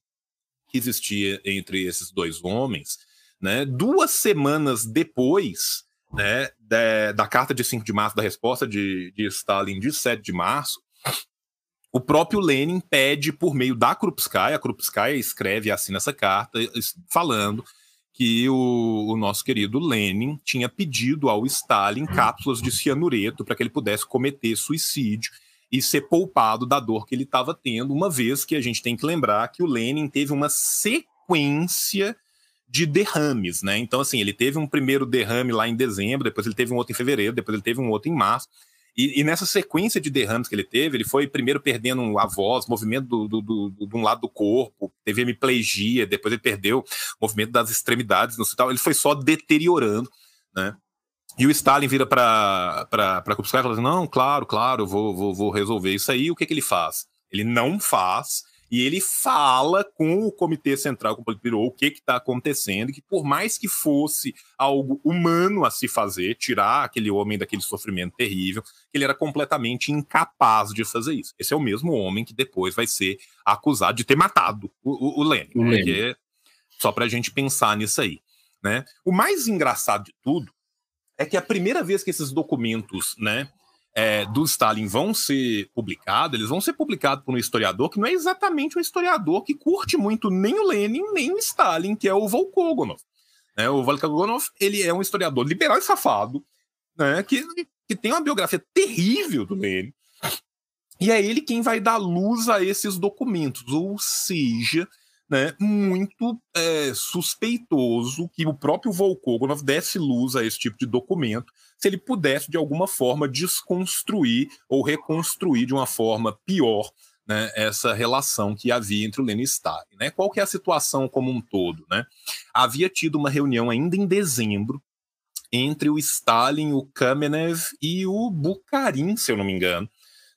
que existia entre esses dois homens, né? Duas semanas depois né, da, da, carta de 5 de março, da resposta de, de Stalin de 7 de março, o próprio Lenin pede por meio da Krupskaya, a Krupskaya escreve e assina essa carta falando que o, o, nosso querido Lenin tinha pedido ao Stalin cápsulas de cianureto para que ele pudesse cometer suicídio e ser poupado da dor que ele estava tendo, uma vez que a gente tem que lembrar que o Lenin teve uma sequência de derrames, né? Então, assim, ele teve um primeiro derrame lá em dezembro, depois ele teve um outro em fevereiro, depois ele teve um outro em março. E, e nessa sequência de derrames que ele teve, ele foi primeiro perdendo a voz, movimento do, do, do, de um lado do corpo, teve hemiplegia, depois ele perdeu o movimento das extremidades no hospital, ele foi só deteriorando, né? E o Stalin vira para Kupskaya e fala assim, não, claro, claro, vou, vou, vou resolver isso aí. O que, que ele faz? Ele não faz e ele fala com o Comitê Central, com o Politburo, o que está acontecendo, que por mais que fosse algo humano a se fazer, tirar aquele homem daquele sofrimento terrível, ele era completamente incapaz de fazer isso. Esse é o mesmo homem que depois vai ser acusado de ter matado o, o, o Lenin, o né? É só para a gente pensar nisso aí. Né? O mais engraçado de tudo é que a primeira vez que esses documentos né, é, do Stalin vão ser publicados, eles vão ser publicados por um historiador que não é exatamente um historiador que curte muito nem o Lenin, nem o Stalin, que é o Volkogonov. É, o Volkogonov, ele é um historiador liberal e safado, né, que, que tem uma biografia terrível do Lenin, e é ele quem vai dar luz a esses documentos, ou seja, né, muito é, suspeitoso que o próprio Volkogonov desse luz a esse tipo de documento, se ele pudesse, de alguma forma, desconstruir ou reconstruir de uma forma pior né, essa relação que havia entre o Lenin e Stalin. Né? Qual que é a situação como um todo? Né? Havia tido uma reunião ainda em dezembro entre o Stalin, o Kamenev e o Bukharin, se eu não me engano,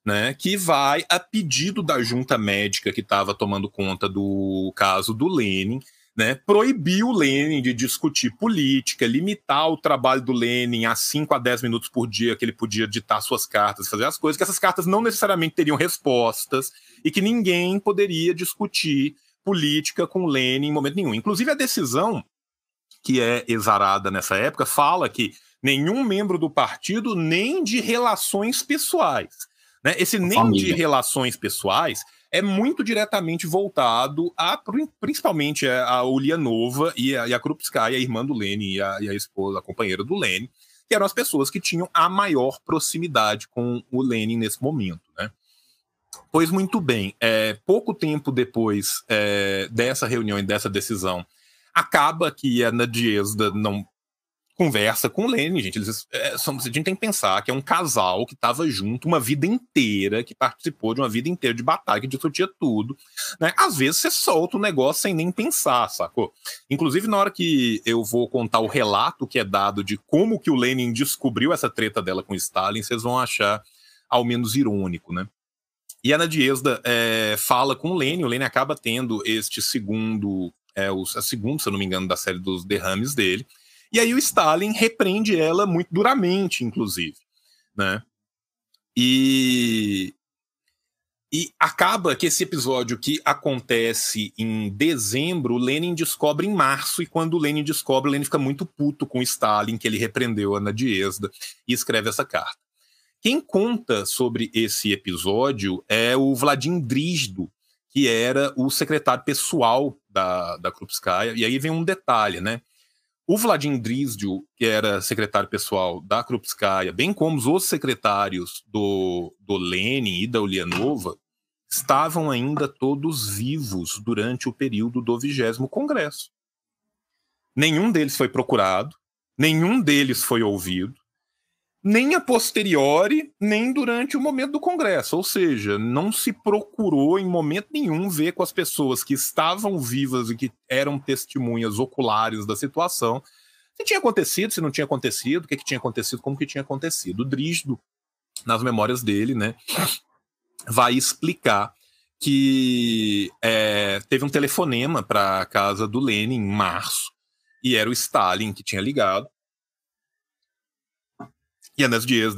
né, que vai a pedido da junta médica que estava tomando conta do caso do Lenin, né, proibir o Lenin de discutir política, limitar o trabalho do Lenin a 5 a 10 minutos por dia que ele podia ditar suas cartas, fazer as coisas, que essas cartas não necessariamente teriam respostas e que ninguém poderia discutir política com o Lenin em momento nenhum. Inclusive a decisão que é exarada nessa época fala que nenhum membro do partido nem de relações pessoais né? Esse nem família. de relações pessoais é muito diretamente voltado a, principalmente a Ulianova e a, e a Krupskaya, a irmã do Lenin e a, e a esposa, a companheira do Lenin, que eram as pessoas que tinham a maior proximidade com o Lenin nesse momento, né? Pois muito bem, é, pouco tempo depois é, dessa reunião e dessa decisão, acaba que a Nadiezda não conversa com o Lenin, gente. Eles, é, são, a gente tem que pensar que é um casal que estava junto uma vida inteira, que participou de uma vida inteira de batalha, que discutia tudo. Né? Às vezes você solta o negócio sem nem pensar, sacou? Inclusive, na hora que eu vou contar o relato que é dado de como que o Lenin descobriu essa treta dela com Stalin, vocês vão achar ao menos irônico, né? E a Nadiezda é, fala com o Lenin, o Lenin acaba tendo este segundo, é, o, segundo, se eu não me engano, da série dos derrames dele, e aí o Stalin repreende ela muito duramente, inclusive, né? E e acaba que esse episódio que acontece em dezembro, Lenin descobre em março, e quando Lenin descobre, Lenin fica muito puto com Stalin, que ele repreendeu a Nadiezda, e escreve essa carta. Quem conta sobre esse episódio é o Vladimir Drizdo, que era o secretário pessoal da, da Krupskaya, e aí vem um detalhe, né? O Vladimir Drizdio, que era secretário pessoal da Krupskaya, bem como os outros secretários do, do Lenin e da Ulianova, estavam ainda todos vivos durante o período do vigésimo Congresso. Nenhum deles foi procurado, nenhum deles foi ouvido, nem a posteriori, nem durante o momento do Congresso. Ou seja, não se procurou em momento nenhum ver com as pessoas que estavam vivas e que eram testemunhas oculares da situação se tinha acontecido, se não tinha acontecido, o que, que tinha acontecido, como que tinha acontecido. O Drígido, nas memórias dele, né, vai explicar que é, teve um telefonema para a casa do Lenin em março, e era o Stalin que tinha ligado, e a Dias,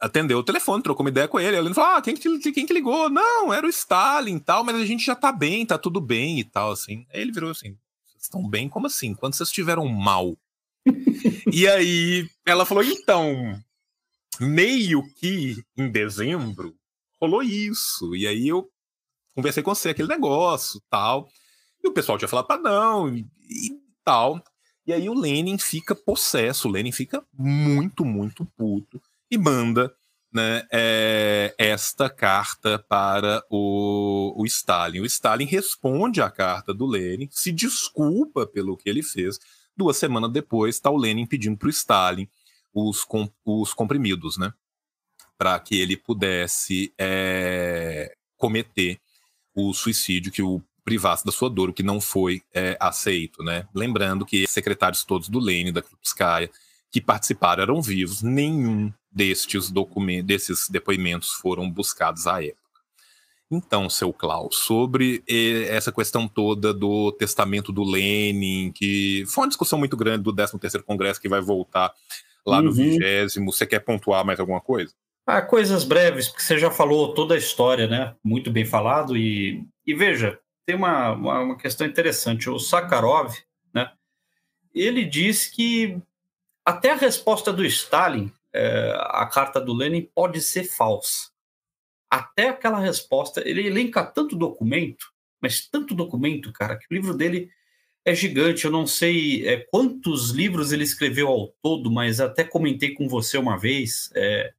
atendeu o telefone, trocou uma ideia com ele. Ele falou: Ah, quem que, quem que ligou? Não, era o Stalin e tal, mas a gente já tá bem, tá tudo bem e tal, assim. Aí ele virou assim: Vocês estão bem? Como assim? Quando vocês estiveram mal? e aí ela falou: Então, meio que em dezembro rolou isso. E aí eu conversei com você, aquele negócio tal. E o pessoal tinha falado para não, e, e tal. E aí o Lenin fica possesso, o Lenin fica muito, muito puto e manda né, é, esta carta para o, o, Stalin. O Stalin responde à carta do Lenin, se desculpa pelo que ele fez. Duas semanas depois, está o Lenin pedindo para o Stalin os, com, os comprimidos, né? Para que ele pudesse é, cometer o suicídio que o privasse da sua dor, o que não foi é, aceito, né? Lembrando que secretários todos do Lenin, da Krupskaya, que participaram eram vivos, nenhum destes documentos, desses depoimentos foram buscados à época. Então, seu Klaus, sobre essa questão toda do testamento do Lenin, que foi uma discussão muito grande do 13º Congresso que vai voltar lá uhum. no vigésimo, você quer pontuar mais alguma coisa? Ah, coisas breves, porque você já falou toda a história, né? Muito bem falado. E, e veja, tem uma, uma, uma questão interessante. O Sakharov, né? Ele diz que até a resposta do Stalin, é, a carta do Lenin, pode ser falsa. Até aquela resposta, ele elenca tanto documento, mas tanto documento, cara, que o livro dele é gigante. Eu não sei é, quantos livros ele escreveu ao todo, mas até comentei com você uma vez. É,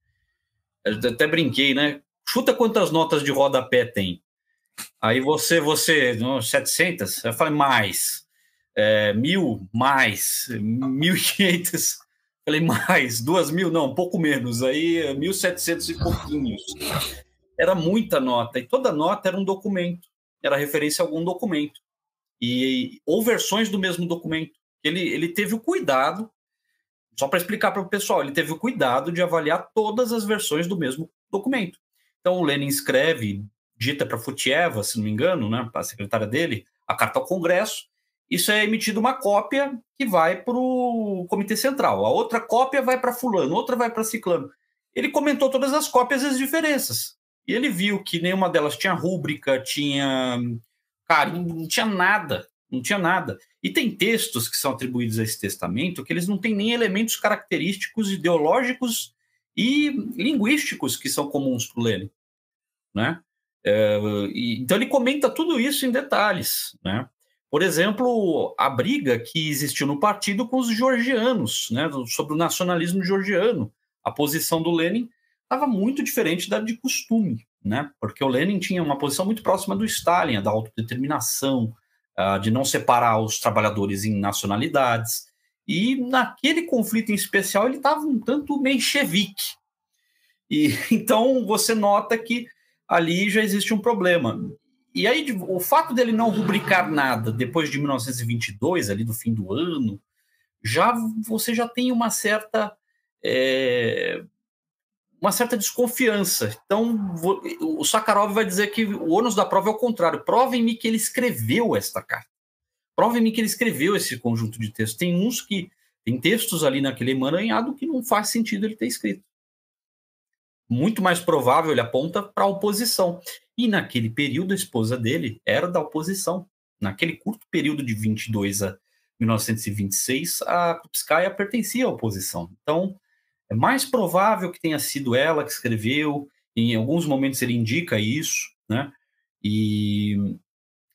até brinquei, né? Chuta quantas notas de rodapé tem. Aí você, você, não, 700? Eu falei, mais. É, mil, mais. 1.500. Falei, mais. Duas mil? Não, um pouco menos. Aí, 1.700 e pouquinhos. Era muita nota. E toda nota era um documento. Era referência a algum documento. E, ou versões do mesmo documento. Ele, ele teve o cuidado, só para explicar para o pessoal, ele teve o cuidado de avaliar todas as versões do mesmo documento. Então, o Lenin escreve dita para Futieva, se não me engano, né, a secretária dele, a carta ao Congresso. Isso é emitido uma cópia que vai para o Comitê Central. A outra cópia vai para Fulano, outra vai para Ciclano. Ele comentou todas as cópias e as diferenças. E ele viu que nenhuma delas tinha rúbrica, tinha. Cara, não tinha nada. Não tinha nada. E tem textos que são atribuídos a esse testamento que eles não têm nem elementos característicos, ideológicos e linguísticos que são comuns para o Lenin. Né? É, então ele comenta tudo isso em detalhes, né? Por exemplo, a briga que existiu no partido com os georgianos, né, sobre o nacionalismo georgiano. A posição do Lenin estava muito diferente da de costume, né? Porque o Lenin tinha uma posição muito próxima do Stalin, da autodeterminação, de não separar os trabalhadores em nacionalidades. E naquele conflito em especial ele estava um tanto menchevique. E então você nota que ali já existe um problema. E aí, o fato dele não rubricar nada depois de 1922, ali do fim do ano, já você já tem uma certa é, uma certa desconfiança. Então, o Sakharov vai dizer que o ônus da prova é o contrário. Provem-me que ele escreveu esta carta. Provem-me que ele escreveu esse conjunto de textos. Tem uns que tem textos ali naquele emaranhado que não faz sentido ele ter escrito muito mais provável, ele aponta para a oposição. E naquele período, a esposa dele era da oposição. Naquele curto período de 22 a 1926, a Krupskaya pertencia à oposição. Então, é mais provável que tenha sido ela que escreveu, em alguns momentos ele indica isso, né? E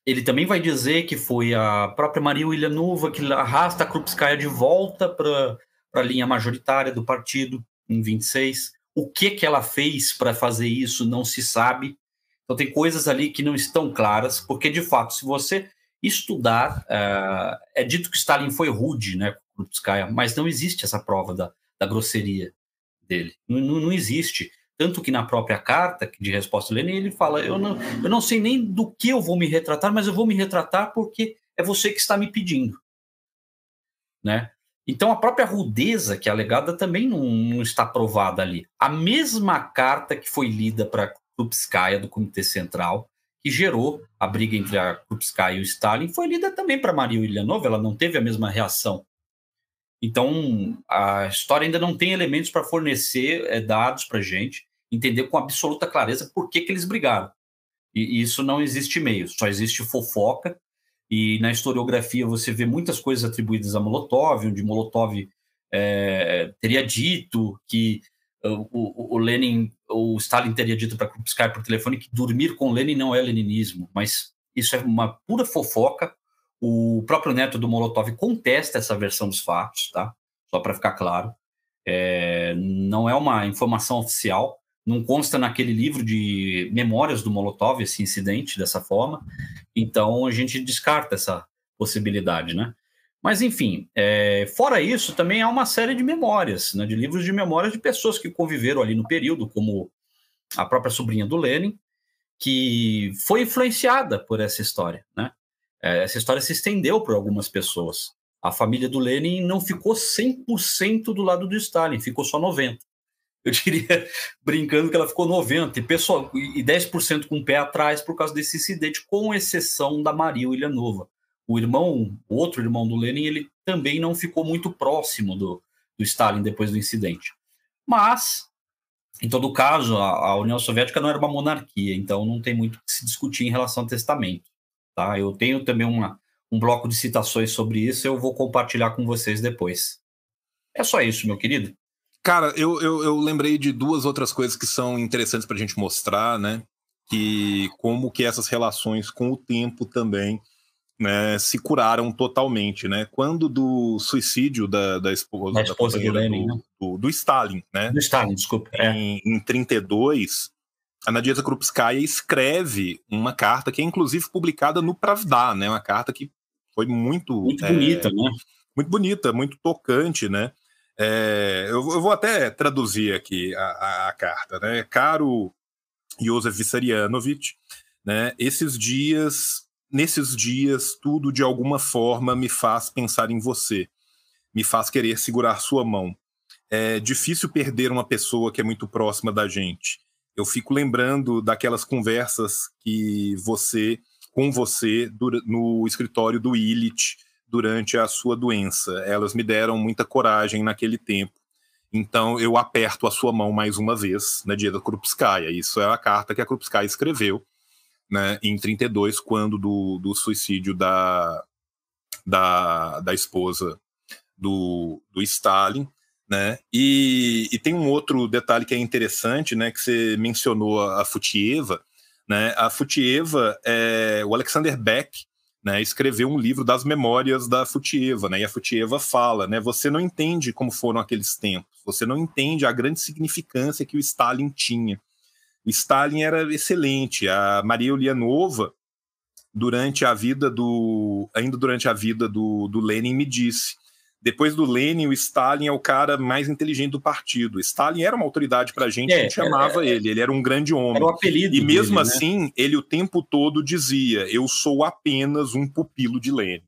ele também vai dizer que foi a própria Maria Willianuva que arrasta a Krupskaya de volta para a linha majoritária do partido em 26. O que, que ela fez para fazer isso não se sabe. Então, tem coisas ali que não estão claras, porque, de fato, se você estudar, uh, é dito que Stalin foi rude né, com Krupskaya, mas não existe essa prova da, da grosseria dele. Não, não, não, existe. Tanto que na própria carta de resposta Lenin, ele fala: eu não, eu não sei nem do que eu vou me retratar, mas eu vou me retratar porque é você que está me pedindo. Né? Então, a própria rudeza que é alegada também não, não está provada ali. A mesma carta que foi lida para Krupskaya, do Comitê Central, que gerou a briga entre a Krupskaya e o Stalin, foi lida também para Maria Ilhanova, ela não teve a mesma reação. Então, a história ainda não tem elementos para fornecer é, dados para a gente entender com absoluta clareza por que, que eles brigaram. E isso não existe meio, só existe fofoca. E na historiografia você vê muitas coisas atribuídas a Molotov, onde Molotov é, teria dito que o, o, o, Lenin, o Stalin teria dito para Krupskaya por telefone que dormir com Lenin não é leninismo, mas isso é uma pura fofoca. O próprio neto do Molotov contesta essa versão dos fatos, tá? Só para ficar claro. É, não é uma informação oficial, não consta naquele livro de memórias do Molotov esse incidente dessa forma, então a gente descarta essa possibilidade, né? Mas, enfim, é, fora isso, também há uma série de memórias, né, de livros de memórias de pessoas que conviveram ali no período, como a própria sobrinha do Lenin, que foi influenciada por essa história. Né? É, essa história se estendeu por algumas pessoas. A família do Lenin não ficou 100% do lado do Stalin, ficou só 90%. Eu diria, brincando, que ela ficou 90% e, pessoal, e 10% com o pé atrás por causa desse incidente, com exceção da Maria Willianova o irmão, o outro irmão do Lenin, ele também não ficou muito próximo do, do Stalin depois do incidente. Mas, em todo caso, a, a, União Soviética não era uma monarquia, então não tem muito que se discutir em relação ao testamento. Tá? Eu tenho também uma, um bloco de citações sobre isso, eu vou compartilhar com vocês depois. É só isso, meu querido. Cara, eu, eu, eu lembrei de duas outras coisas que são interessantes para a gente mostrar, né? Que como que essas relações com o tempo também né, se curaram totalmente, né? Quando do suicídio da, da esposa, da esposa da do, Lenin, do, né? do, do, Stalin, né? Do Stalin, desculpa. É. Em, em 32, a Nadia Krupskaya escreve uma carta que é inclusive publicada no Pravda, né? Uma carta que foi muito muito é, bonita, né? Muito bonita, muito tocante, né? É, eu, eu, vou até traduzir aqui a, a, a carta, né? Caro Josef Vissarionovich, né? Esses dias nesses dias, tudo de alguma forma me faz pensar em você, me faz querer segurar sua mão. É difícil perder uma pessoa que é muito próxima da gente. Eu fico lembrando daquelas conversas que você, com você, no escritório do Illich, durante a sua doença. Elas me deram muita coragem naquele tempo. Então eu aperto a sua mão mais uma vez na dia da Krupskaya. Isso é a carta que a Krupskaya escreveu né, em 32, quando do, do suicídio da, da, da esposa do, do Stalin. Né? E, e, tem um outro detalhe que é interessante, né, que você mencionou a, a Futieva. Né? A Futieva, é, o Alexander Beck, né, escreveu um livro das memórias da Futieva, né, e a Futieva fala, né, você não entende como foram aqueles tempos, você não entende a grande significância que o Stalin tinha, Stalin era excelente. A Maria Ulianova, durante a vida do. ainda durante a vida do, do Lenin, me disse. Depois do Lenin, o Stalin é o cara mais inteligente do partido. Stalin era uma autoridade para a gente, é, a gente chamava é, é, ele, ele era um grande homem. Era o apelido e mesmo dele, assim, né? ele o tempo todo dizia: Eu sou apenas um pupilo de Lenin.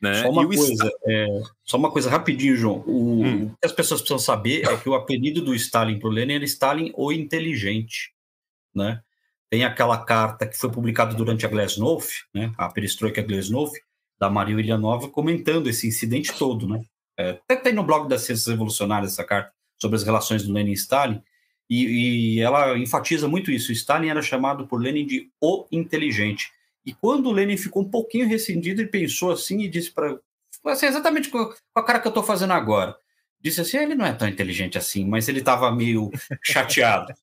Né? Só, uma coisa, é, só uma coisa rapidinho, João. O, hum. o, que as pessoas precisam saber é que o apelido do Stalin para o Lenin era Stalin o Inteligente né? Tem aquela carta que foi publicada durante a Glasnost, né? A perestroika Glasnost, da Maria Ilianova, comentando esse incidente todo, né? É, até tem no blog das Ciências Revolucionárias essa carta sobre as relações do Lenin e Stalin, e, e ela enfatiza muito isso. Stalin era chamado por Lenin de o inteligente. E quando o Lenin ficou um pouquinho rescindido, ele pensou assim e disse para assim, exatamente com a cara que eu estou fazendo agora. Disse assim: ele não é tão inteligente assim, mas ele estava meio chateado.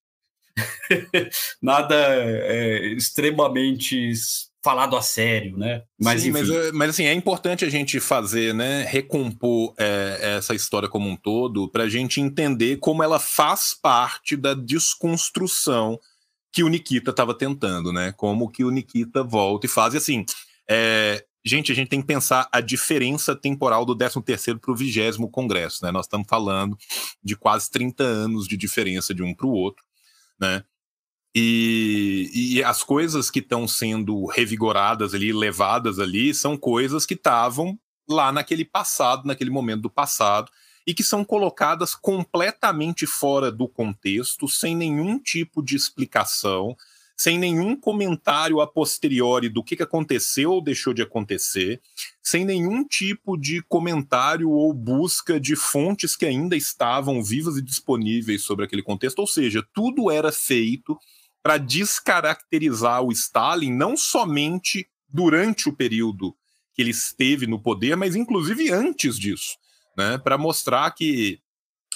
nada é, extremamente falado a sério, né? Mas, Sim, mas, mas, assim, é importante a gente fazer, né, recompor é, essa história como um todo, para a gente entender como ela faz parte da desconstrução que o Nikita estava tentando, né? Como que o Nikita volta e faz. E assim, é, gente, a gente tem que pensar a diferença temporal do 13º para o 20 Congresso, né? Nós estamos falando de quase 30 anos de diferença de um para o outro né? E, e as coisas que estão sendo revigoradas ali, levadas ali, são coisas que estavam lá naquele passado, naquele momento do passado, e que são colocadas completamente fora do contexto, sem nenhum tipo de explicação, sem nenhum comentário a posteriori do que, que aconteceu ou deixou de acontecer, sem nenhum tipo de comentário ou busca de fontes que ainda estavam vivas e disponíveis sobre aquele contexto. Ou seja, tudo era feito para descaracterizar o Stalin não somente durante o período que ele esteve no poder, mas inclusive antes disso, né, para mostrar que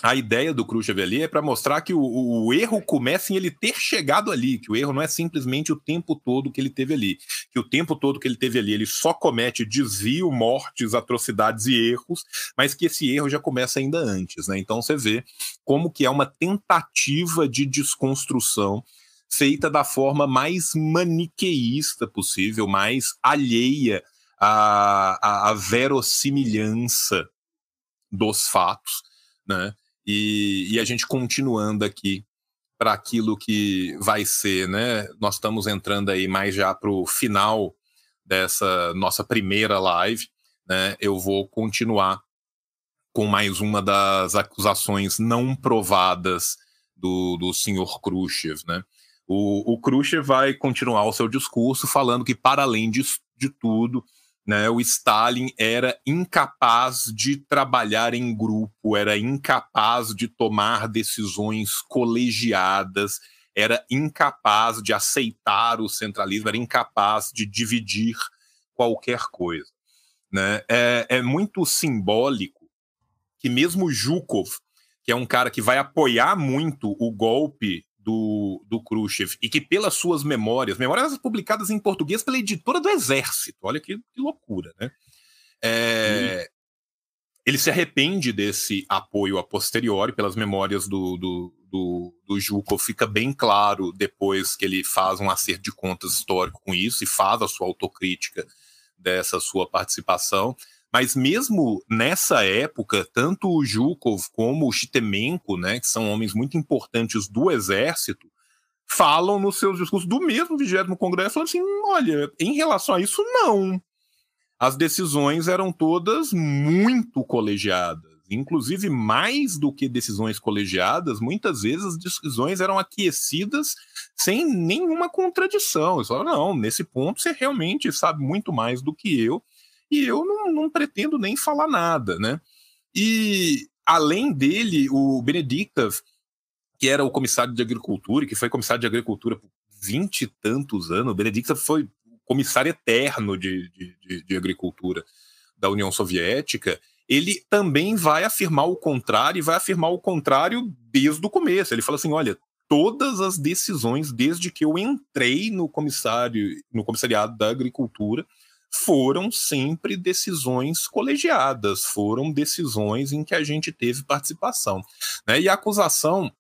a ideia do Khrushchev ali é para mostrar que o, o, erro começa em ele ter chegado ali, que o erro não é simplesmente o tempo todo que ele teve ali, que o tempo todo que ele teve ali ele só comete desvio, mortes, atrocidades e erros, mas que esse erro já começa ainda antes, né? Então você vê como que é uma tentativa de desconstrução feita da forma mais maniqueísta possível, mais alheia à, à, à verossimilhança dos fatos, né? E, e a gente continuando aqui para aquilo que vai ser, né? Nós estamos entrando aí mais já para o final dessa nossa primeira live, né? Eu vou continuar com mais uma das acusações não provadas do, do senhor Khrushchev, né? O, o Khrushchev vai continuar o seu discurso falando que, para além de, de tudo, né, o Stalin era incapaz de trabalhar em grupo, era incapaz de tomar decisões colegiadas, era incapaz de aceitar o centralismo, era incapaz de dividir qualquer coisa. Né? É, é muito simbólico que mesmo Zhukov, que é um cara que vai apoiar muito o golpe do, do Khrushchev e que pelas suas memórias, memórias publicadas em português pela editora do Exército, olha que, que loucura, né? É, ele se arrepende desse apoio a posteriori pelas memórias do, do, do, do Zhukov, fica bem claro depois que ele faz um acerto de contas histórico com isso e faz a sua autocrítica dessa sua participação. Mas mesmo nessa época, tanto o Zhukov como o Chitemenko, né, que são homens muito importantes do exército, falam nos seus discursos do mesmo 20 Congresso, falando assim: olha, em relação a isso, não. As decisões eram todas muito colegiadas. Inclusive, mais do que decisões colegiadas, muitas vezes as decisões eram aquecidas sem nenhuma contradição. Eu falo, não, nesse ponto você realmente sabe muito mais do que eu e eu não, não pretendo nem falar nada, né? E além dele, o Benedictov, que era o comissário de agricultura, que foi comissário de agricultura por vinte e tantos anos, o Benedictov foi comissário eterno de, de, de, de agricultura da União Soviética, ele também vai afirmar o contrário e vai afirmar o contrário desde o começo. Ele fala assim: olha, todas as decisões desde que eu entrei no comissário, no comissariado da agricultura, foram sempre decisões colegiadas, foram decisões em que a gente teve participação. Né? E a acusação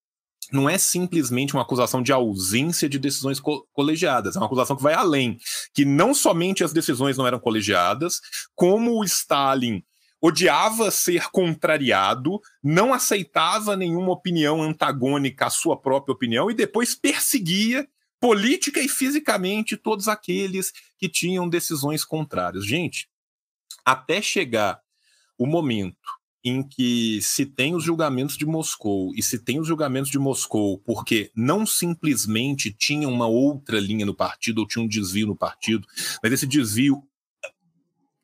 não é simplesmente uma acusação de ausência de decisões co colegiadas, é uma acusação que vai além, que não somente as decisões não eram colegiadas, como o Stalin odiava ser contrariado, não aceitava nenhuma opinião antagônica à sua própria opinião e depois perseguia política e fisicamente todos aqueles que tinham decisões contrárias. Gente, até chegar o momento em que se tem os julgamentos de Moscou e se tem os julgamentos de Moscou porque não simplesmente tinha uma outra linha no partido ou tinha um desvio no partido, mas esse desvio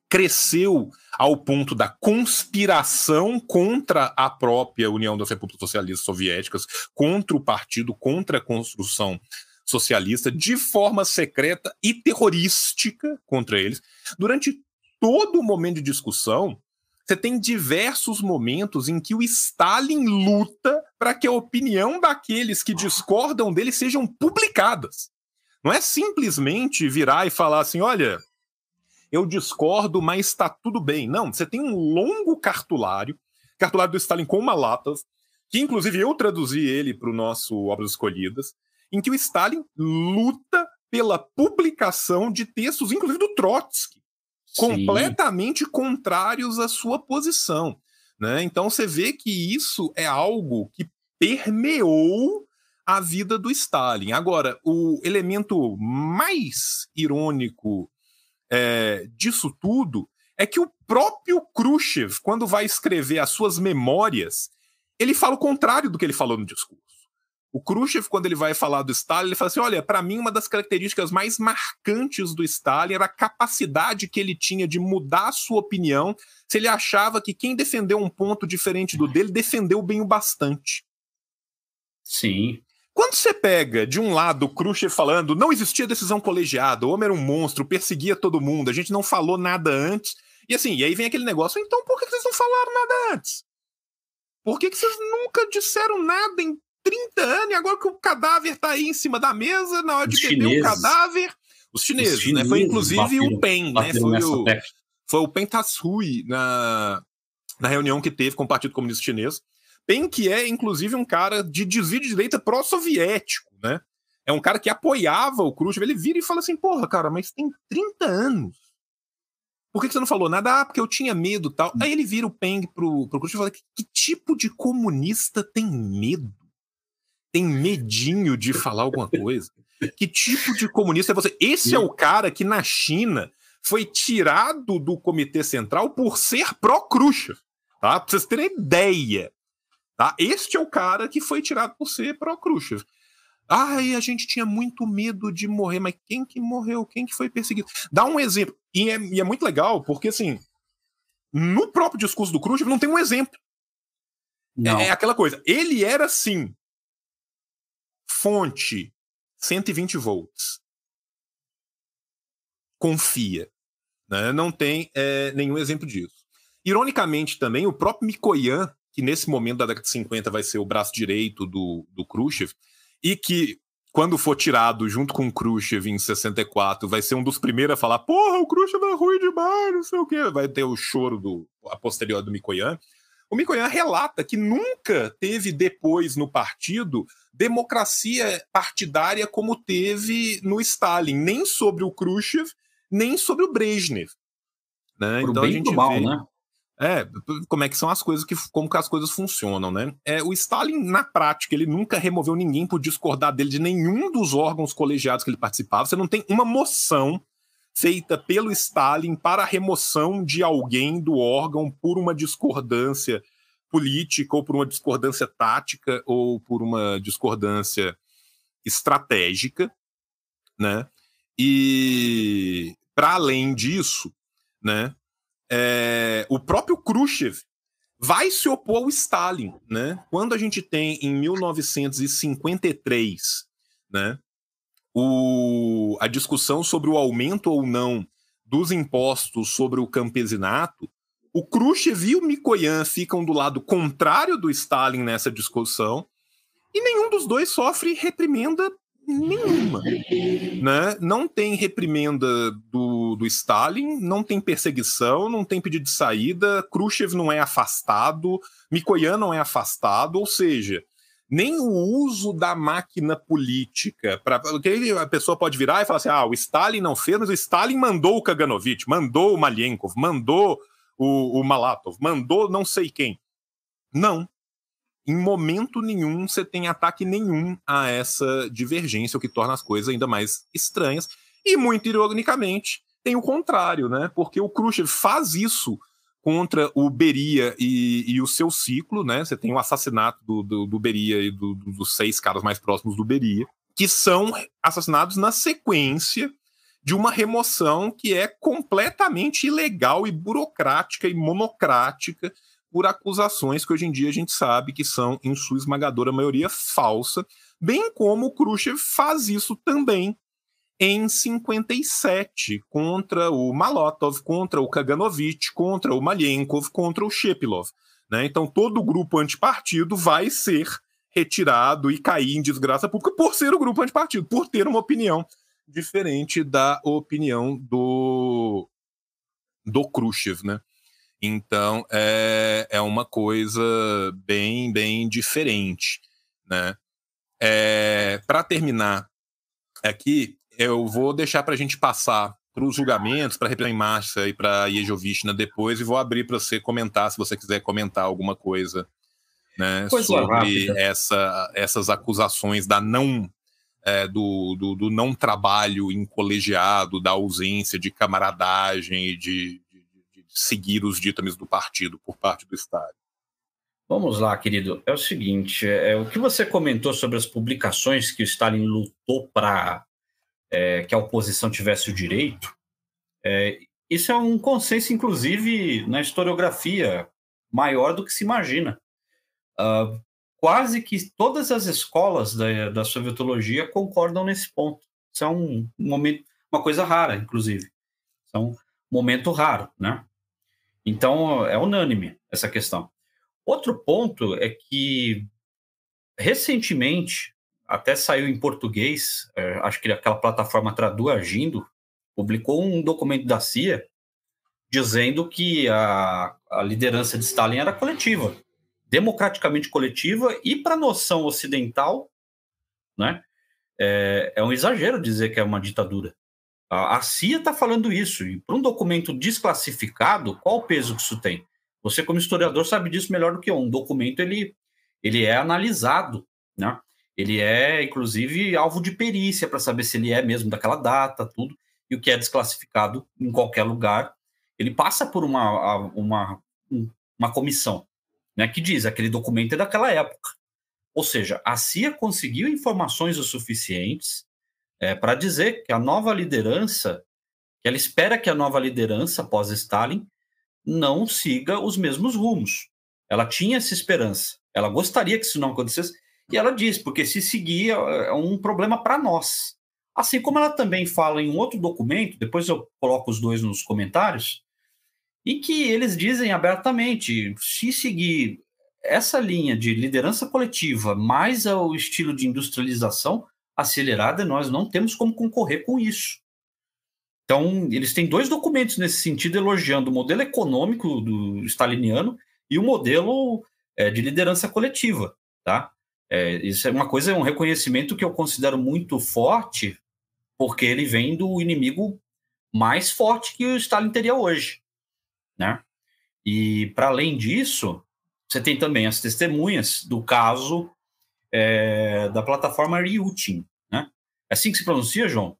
cresceu ao ponto da conspiração contra a própria União das Repúblicas Socialistas Soviéticas, contra o partido, contra a construção socialista de forma secreta e terrorística contra eles. Durante todo o momento de discussão, você tem diversos momentos em que o Stalin luta para que a opinião daqueles que discordam dele sejam publicadas. Não é simplesmente virar e falar assim: olha, eu discordo, mas está tudo bem. Não, você tem um longo cartulário, cartulário do Stalin com uma latas, que inclusive eu traduzi ele para o nosso Obras Escolhidas, em que o Stalin luta pela publicação de textos, inclusive do Trotsky, Sim. completamente contrários à sua posição. Né? Então você vê que isso é algo que permeou a vida do Stalin. Agora, o elemento mais irônico é, disso tudo é que o próprio Khrushchev, quando vai escrever as suas memórias, ele fala o contrário do que ele falou no discurso. O Khrushchev, quando ele vai falar do Stalin, ele fala assim: olha, para mim, uma das características mais marcantes do Stalin era a capacidade que ele tinha de mudar a sua opinião se ele achava que quem defendeu um ponto diferente do dele defendeu bem o bastante. Sim. Quando você pega de um lado o Khrushchev falando não existia decisão colegiada, o homem era um monstro, perseguia todo mundo, a gente não falou nada antes. E assim, e aí vem aquele negócio, então por que vocês não falaram nada antes? Por que, que vocês nunca disseram nada em 30 anos e agora que o cadáver tá aí em cima da mesa, na hora de beber o cadáver. Os chineses, Os chineses né? Foi inclusive o Pen, né? Foi o, foi o Pen Tatsui na, na reunião que teve com o Partido Comunista Chinês. Pen, que é, inclusive, um cara de desvio de direita pró-soviético, né? É um cara que apoiava o Khrushchev. Ele vira e fala assim: porra, cara, mas tem 30 anos. Por que, você não falou nada? Ah, porque eu tinha medo tal. Aí ele vira o Peng pro, pro Khrushchev e fala: que, que tipo de comunista tem medo? Tem medinho de falar alguma coisa? Que tipo de comunista é você? Esse é o cara que na China foi tirado do Comitê Central por ser pró-Khrushchev, tá? Pra vocês terem ideia. Tá? Este é o cara que foi tirado por ser pró-Khrushchev. Ai, a gente tinha muito medo de morrer, mas quem que morreu? Quem que foi perseguido? Dá um exemplo. E é, e é muito legal, porque assim, no próprio discurso do Khrushchev não tem um exemplo. É, é, aquela coisa. Ele era, sim, Fonte 120 volts. Confia. Né? Não tem é, nenhum exemplo disso. Ironicamente, também, o próprio Mikoyan, que nesse momento da década de 50 vai ser o braço direito do, do Khrushchev, e que, quando for tirado junto com o Khrushchev em 64, vai ser um dos primeiros a falar: porra, o Khrushchev é ruim demais, não sei o quê. Vai ter o choro do, a posterior do Mikoyan. O Mikoyan relata que nunca teve depois no partido democracia partidária como teve no Stalin, nem sobre o Khrushchev, nem sobre o Brezhnev. Né? então a gente mal, vê... né? É, como é que são as coisas, que, como que as coisas funcionam, né? É, o Stalin, na prática, ele nunca removeu ninguém por discordar dele de nenhum dos órgãos colegiados que ele participava. Você não tem uma moção feita pelo Stalin para a remoção de alguém do órgão por uma discordância política, ou por uma discordância tática, ou por uma discordância estratégica, né? E para além disso, né? É, o próprio Khrushchev vai se opor ao Stalin, né? Quando a gente tem em 1953, né? O, a discussão sobre o aumento ou não dos impostos sobre o campesinato, o Khrushchev e o Mikoyan ficam do lado contrário do Stalin nessa discussão e nenhum dos dois sofre reprimenda nenhuma. Né? Não tem reprimenda do, do Stalin, não tem perseguição, não tem pedido de saída, Khrushchev não é afastado, Mikoyan não é afastado, ou seja, nem o uso da máquina política para porque a pessoa pode virar e falar assim: ah, o Stalin não fez, mas o Stalin mandou o Kaganovich, mandou o Malienkov, mandou o, o Malatov, mandou não sei quem. Não. Em momento nenhum você tem ataque nenhum a essa divergência, o que torna as coisas ainda mais estranhas. E, muito ironicamente, tem o contrário, né? Porque o Khrushchev faz isso contra o Beria e, e, o seu ciclo, né? Você tem o assassinato do, do, do Beria e do, do, dos seis caras mais próximos do Beria, que são assassinados na sequência de uma remoção que é completamente ilegal e burocrática e monocrática por acusações que hoje em dia a gente sabe que são, em sua esmagadora maioria, falsa, bem como o Khrushchev faz isso também em 57 contra o Malotov, contra o Kaganovich, contra o Malienkov, contra o Shepilov. Né? Então todo o grupo antipartido vai ser retirado e cair em desgraça pública por ser o grupo antipartido, por ter uma opinião diferente da opinião do, do Khrushchev, né? Então é, é uma coisa bem, bem diferente, né? É, para terminar aqui, eu vou deixar para a gente passar para os julgamentos, para a Márcia e para a Jejovishna depois, e vou abrir para você comentar, se você quiser comentar alguma coisa né, sobre essa, essas acusações da não é, do, do, do, não trabalho em colegiado, da ausência de camaradagem e de, de, de seguir os ditames do partido por parte do Estado. Vamos lá, querido. É o seguinte: é, o que você comentou sobre as publicações que o Stalin lutou para é, que a oposição tivesse o direito, é, isso é um consenso, inclusive, na historiografia, maior do que se imagina. Uh, quase que todas as escolas da, da sovietologia concordam nesse ponto. Isso é um, um momento, uma coisa rara, inclusive. É um momento raro, né? Então, é unânime essa questão. Outro ponto é que, recentemente, até saiu em português, é, acho que aquela plataforma Traduagindo publicou um documento da CIA dizendo que a, a liderança de Stalin era coletiva, democraticamente coletiva, e para a noção ocidental, né, é, é, um exagero dizer que é uma ditadura. A, a CIA está falando isso, e para um documento desclassificado, qual o peso que isso tem? Você, como historiador, sabe disso melhor do que eu. Um documento ele, ele é analisado, né? Ele é, inclusive, alvo de perícia para saber se ele é mesmo daquela data, tudo. E o que é desclassificado em qualquer lugar, ele passa por uma, uma, uma comissão, né? Que diz aquele documento é daquela época. Ou seja, a CIA conseguiu informações o suficientes é, para dizer que a nova liderança, que ela espera que a nova liderança pós-Stalin não siga os mesmos rumos. Ela tinha essa esperança. Ela gostaria que isso não acontecesse. E ela diz, porque se seguir é, é um problema para nós. Assim como ela também fala em um outro documento, depois eu coloco os dois nos comentários, e que eles dizem abertamente: se seguir essa linha de liderança coletiva mais o estilo de industrialização acelerada, nós não temos como concorrer com isso. Então, eles têm dois documentos nesse sentido, elogiando o modelo econômico do staliniano e o modelo é, de liderança coletiva. Tá? É, isso é uma coisa, é um reconhecimento que eu considero muito forte, porque ele vem do inimigo mais forte que o Stalin teria hoje. Né? E, para além disso, você tem também as testemunhas do caso é, da plataforma Ryutin. Né? É assim que se pronuncia, João?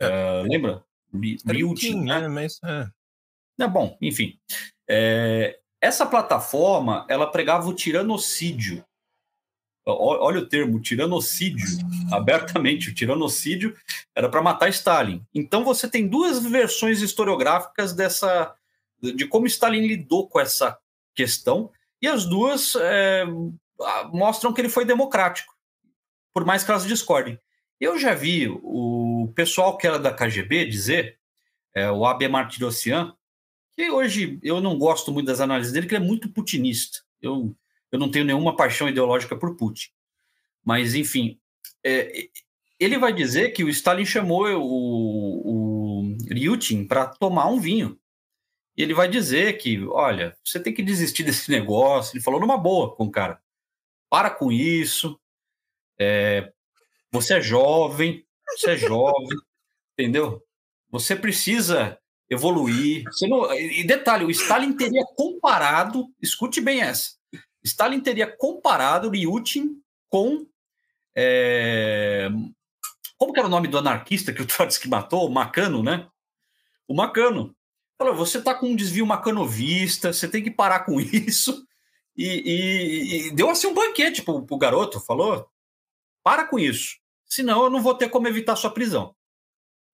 É. lembra? Built, né? Mas, é. é bom, enfim. É, essa plataforma, ela pregava o tiranocídio. Olha o termo, tiranocídio, abertamente. O tiranocídio era para matar Stalin. Então você tem duas versões historiográficas dessa de como Stalin lidou com essa questão, e as duas é, mostram que ele foi democrático, por mais que elas discordem. Eu já vi o pessoal que era da KGB dizer, é, o AB Martirosyan, que hoje eu não gosto muito das análises dele, que ele é muito putinista. Eu, eu não tenho nenhuma paixão ideológica por Putin. Mas, enfim, é, ele vai dizer que o Stalin chamou o, o Ryutin para tomar um vinho. E ele vai dizer que, olha, você tem que desistir desse negócio. Ele falou numa boa com o cara. Para com isso. É, você é jovem, você é jovem, entendeu? Você precisa evoluir. Você não... E detalhe, o Stalin teria comparado, escute bem essa, Stalin teria comparado Ryutin com. É... Como que era o nome do anarquista que o Trotsky matou? O Macano, né? O Macano. Falou, você está com um desvio macanovista, você tem que parar com isso. E, e, e deu assim um banquete pro, pro garoto, falou: para com isso senão eu não vou ter como evitar sua prisão.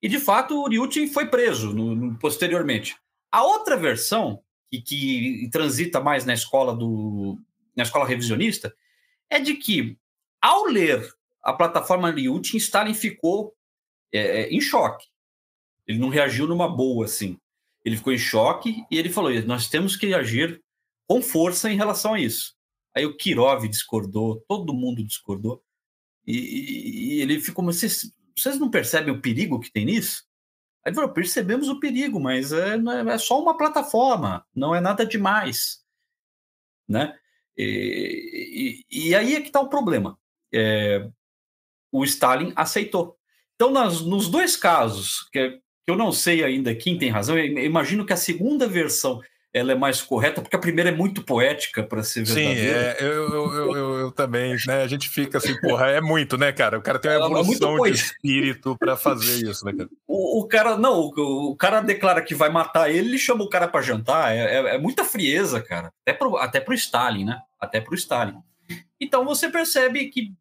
E de fato o Ryutin foi preso no, no, posteriormente. A outra versão, que, que transita mais na escola do na escola revisionista, é de que ao ler a plataforma Ryutin, Stalin ficou é, é, em choque. Ele não reagiu numa boa assim. Ele ficou em choque e ele falou: nós temos que agir com força em relação a isso. Aí o Kirov discordou, todo mundo discordou. E, e ele ficou, vocês, vocês não percebem o perigo que tem nisso? Aí ele falou, percebemos o perigo, mas é, é, é só uma plataforma, não é nada demais. Né? E, e, aí é que está o problema. É, o Stalin aceitou. Então, nas, nos dois casos, que, que, eu não sei ainda quem tem razão, eu imagino que a segunda versão ela é mais correta, porque a primeira é muito poética para ser verdadeira. Sim, é, eu, eu, eu, eu, também, né? A gente fica assim, porra, é muito, né, cara? O cara tem uma é evolução é de espírito para fazer isso, né, cara? O, o cara, não, o, o, cara declara que vai matar ele, ele chama o cara para jantar, é, é, é, muita frieza, cara. Até pro, até pro Stalin, né? Até para o Stalin. Então você percebe que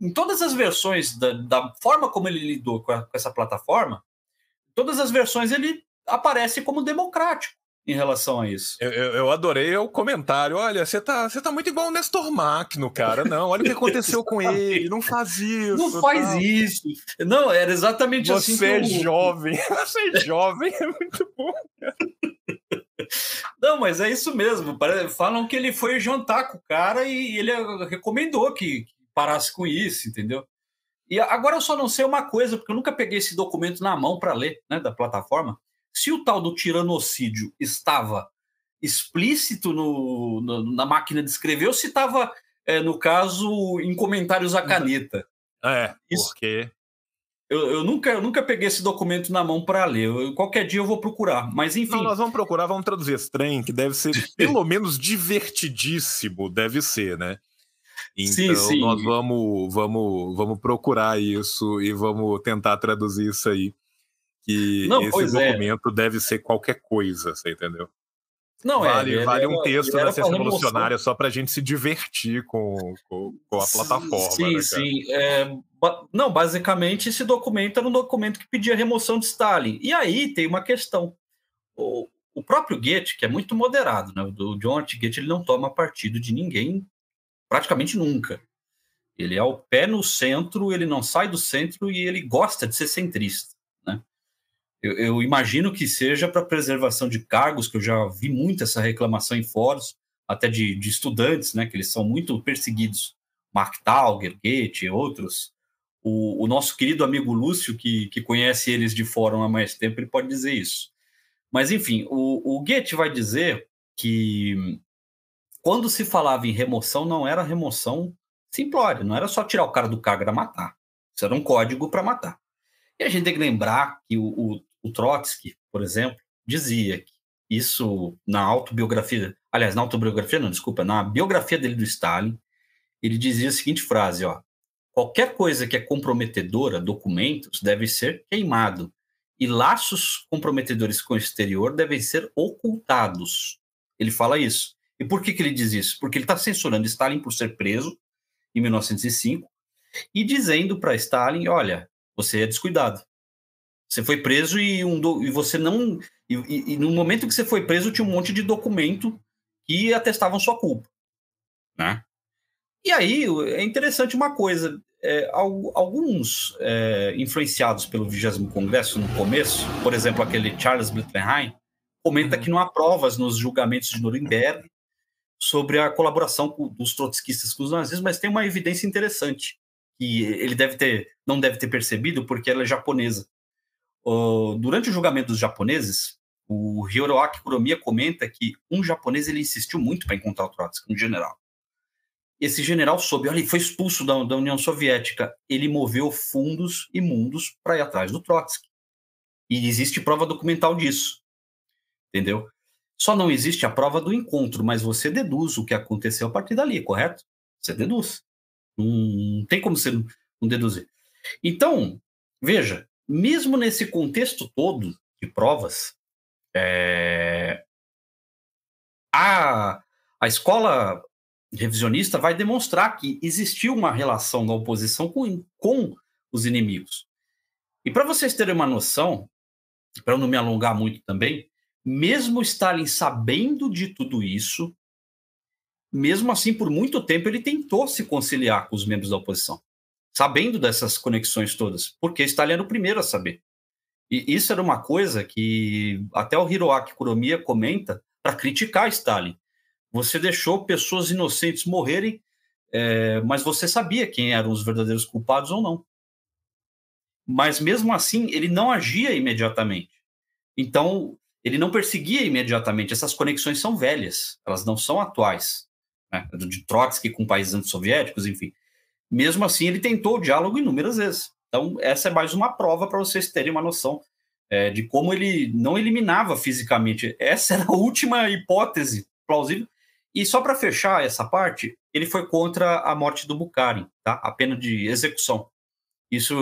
em todas as versões da, da forma como ele lidou com, a, com, essa plataforma, todas as versões ele aparece como democrático em relação a isso. Eu, eu, eu adorei o comentário. Olha, você tá, você tá muito igual o Nestor Macno, cara. Não, olha o que aconteceu com ele. Não faz isso. Não faz tá. isso. Não, era exatamente você assim. Você é eu... jovem. Você é jovem, é muito bom. Cara. Não, mas é isso mesmo. Falam que ele foi jantar com o cara e ele recomendou que parasse com isso, entendeu? E agora eu só não sei uma coisa, porque eu nunca peguei esse documento na mão para ler, né, da plataforma. Se o tal do tiranocídio estava explícito no, no na máquina de escrever ou se estava, é, no caso, em comentários à caneta. É, Isso, porque. Eu, eu, nunca, eu nunca peguei esse documento na mão para ler. Eu, qualquer dia eu vou procurar. Mas enfim. Não, nós vamos procurar, vamos traduzir esse trem, que deve ser pelo menos divertidíssimo, deve ser, né? Então sim, sim. nós vamos, vamos, vamos procurar isso e vamos tentar traduzir isso aí que não, esse é. documento é. deve ser qualquer coisa, você entendeu? Não, vale, é, vale um texto da Ciência Revolucionária só para a gente se divertir com, com, com a plataforma. Sim, né, sim. É, não, basicamente esse documento era um documento que pedia remoção de Stalin. E aí tem uma questão. O, o próprio Goethe, que é muito moderado, né? o John Goethe ele não toma partido de ninguém praticamente nunca. Ele é o pé no centro, ele não sai do centro e ele gosta de ser centrista. Eu, eu imagino que seja para preservação de cargos, que eu já vi muito essa reclamação em fóruns, até de, de estudantes, né, que eles são muito perseguidos. Mark Tauger, e outros. O, o, nosso querido amigo Lúcio, que, que conhece eles de fórum há mais tempo, ele pode dizer isso. Mas, enfim, o, o Goethe vai dizer que quando se falava em remoção, não era remoção simplória, não era só tirar o cara do cargo, era matar. Isso era um código para matar. E a gente tem que lembrar que o, o, o Trotsky, por exemplo, dizia que isso na autobiografia, aliás, na autobiografia não, desculpa, na biografia dele do Stalin, ele dizia a seguinte frase, ó, qualquer coisa que é comprometedora, documentos, deve ser queimado e laços comprometedores com o exterior devem ser ocultados. Ele fala isso. E por que, que ele diz isso? Porque ele está censurando Stalin por ser preso em 1905 e dizendo para Stalin, olha, você é descuidado. Você foi preso e, um do, e você não. E, e, e, no momento que você foi preso, tinha um monte de documento que atestavam sua culpa. Né? E aí é interessante uma coisa: é, alguns é, influenciados pelo 20 Congresso no começo, por exemplo, aquele Charles Blittenheim, comenta uhum. que não há provas nos julgamentos de Nuremberg sobre a colaboração dos trotskistas com os nazistas, mas tem uma evidência interessante que ele deve ter, não deve ter percebido porque ela é japonesa durante o julgamento dos japoneses, o Hiroaki Kuromiya comenta que um japonês ele insistiu muito para encontrar o Trotsky, um general. Esse general soube, olha, ele foi expulso da, da União Soviética. Ele moveu fundos imundos para ir atrás do Trotsky. E existe prova documental disso. Entendeu? Só não existe a prova do encontro, mas você deduz o que aconteceu a partir dali, correto? Você deduz. Não, não tem como você não deduzir. Então, veja, mesmo nesse contexto todo de provas, é, a, a escola revisionista vai demonstrar que existiu uma relação da oposição com, com os inimigos. E para vocês terem uma noção, para não me alongar muito também, mesmo Stalin sabendo de tudo isso, mesmo assim, por muito tempo, ele tentou se conciliar com os membros da oposição sabendo dessas conexões todas, porque Stalin era o primeiro a saber. E isso era uma coisa que até o Hiroaki Kuromiya comenta para criticar Stalin. Você deixou pessoas inocentes morrerem, é, mas você sabia quem eram os verdadeiros culpados ou não. Mas mesmo assim, ele não agia imediatamente. Então, ele não perseguia imediatamente. Essas conexões são velhas, elas não são atuais. Né? De Trotsky com países antissoviéticos, enfim. Mesmo assim, ele tentou o diálogo inúmeras vezes. Então, essa é mais uma prova para vocês terem uma noção é, de como ele não eliminava fisicamente. Essa era a última hipótese plausível. E só para fechar essa parte, ele foi contra a morte do Bukharin, tá? a pena de execução. Isso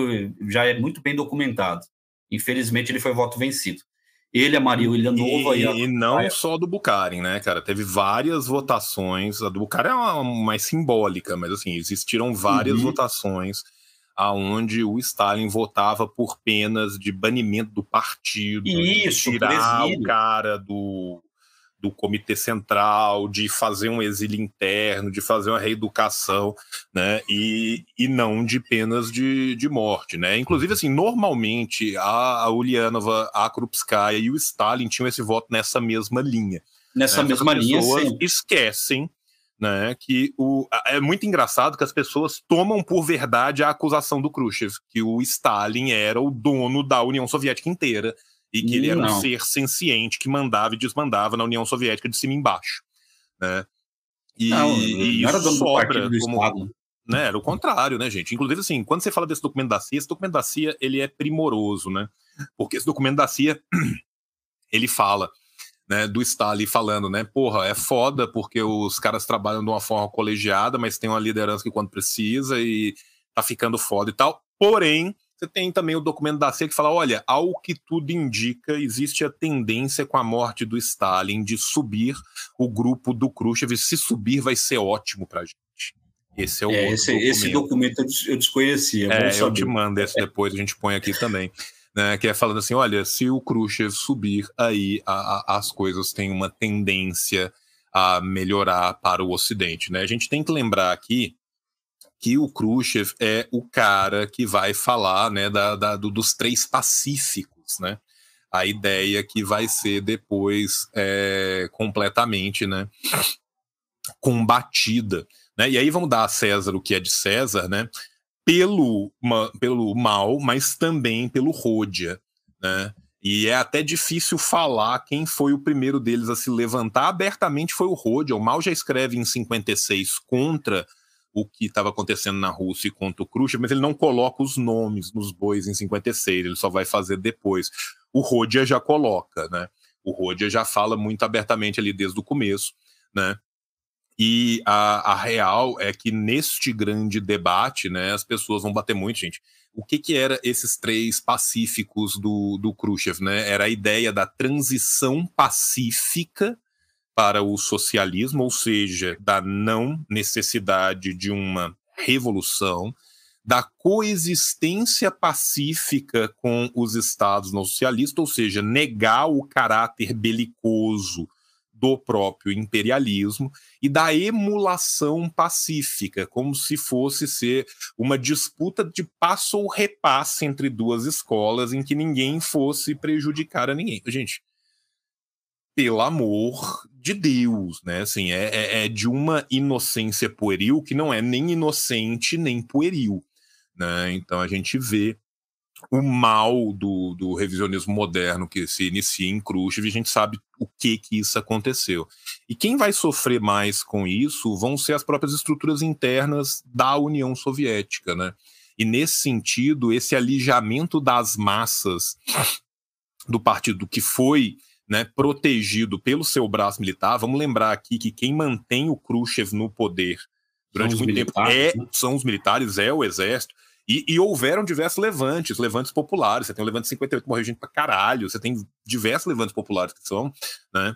já é muito bem documentado. Infelizmente, ele foi voto vencido. Ele, a Marília Nova e, e, a... e não só do Bukharin, né, cara? Teve várias votações. A do Bukharin é uma, mais simbólica, mas assim, existiram várias uhum. votações aonde o Stalin votava por penas de banimento do partido, Isso, tirar o cara do, do comitê central, de fazer um exílio interno, de fazer uma reeducação, né, e, e não de penas de, de morte, né. Inclusive, assim, normalmente a, a Ulyanova, a Krupskaya e o Stalin tinham esse voto nessa mesma linha. Nessa né? mesma linha, sim. esquecem né, que o, é muito engraçado que as pessoas tomam por verdade a acusação do Khrushchev, que o Stalin era o dono da União Soviética inteira e que ele era um ser senciente que mandava e desmandava na União Soviética de cima e embaixo. Né? E, não, e não era dono sobra do como, Estado. Né, era o contrário, né, gente? Inclusive, assim, quando você fala desse documento da CIA, esse documento da CIA, ele é primoroso, né? Porque esse documento da CIA, ele fala né, do Stalin falando, né, porra, é foda porque os caras trabalham de uma forma colegiada, mas tem uma liderança que quando precisa e tá ficando foda e tal. Porém, você tem também o documento da CIA que fala, olha, ao que tudo indica, existe a tendência com a morte do Stalin de subir o grupo do Khrushchev. Se subir, vai ser ótimo pra gente. Esse é o é, esse, documento. esse documento eu desconhecia. É, eu te mando esse depois, a gente põe aqui também né, que é falando assim, olha, se o Khrushchev subir, aí a, a, as coisas têm uma tendência a melhorar para o Ocidente, né? A gente tem que lembrar aqui que o Khrushchev é o cara que vai falar, né, da, da do, dos três pacíficos, né? A ideia que vai ser depois é, completamente, né, combatida, né? E aí vamos dar a César o que é de César, né? pelo, uma, pelo mal, mas também pelo Rodia, né? E é até difícil falar quem foi o primeiro deles a se levantar abertamente foi o Rodia. O Mal já escreve em 56 contra o que estava acontecendo na Rússia contra o Khrushchev, mas ele não coloca os nomes nos bois em 56, ele só vai fazer depois. O Rodia já coloca, né? O Rodia já fala muito abertamente ali desde o começo, né? E a, a, real é que neste grande debate, né, as pessoas vão bater muito, gente. O que, que era esses três pacíficos do, do Khrushchev? Né? Era a ideia da transição pacífica para o socialismo, ou seja, da não necessidade de uma revolução, da coexistência pacífica com os estados não socialistas, ou seja, negar o caráter belicoso do próprio imperialismo e da emulação pacífica, como se fosse ser uma disputa de passo ou repasse entre duas escolas em que ninguém fosse prejudicar a ninguém. Gente, pelo amor de Deus, né? Assim, é, é, é de uma inocência pueril que não é nem inocente nem pueril. Né? Então a gente vê o mal do, do revisionismo moderno que se inicia em Khrushchev, a gente sabe o que que isso aconteceu. E quem vai sofrer mais com isso vão ser as próprias estruturas internas da União Soviética, né? E nesse sentido, esse alijamento das massas do partido que foi né, protegido pelo seu braço militar, vamos lembrar aqui que quem mantém o Khrushchev no poder durante muito tempo é, né? são os militares, é o exército. E, e, houveram diversos levantes, levantes populares. Você tem o levante 58 que morreu gente pra caralho. Você tem diversos levantes populares que são, né?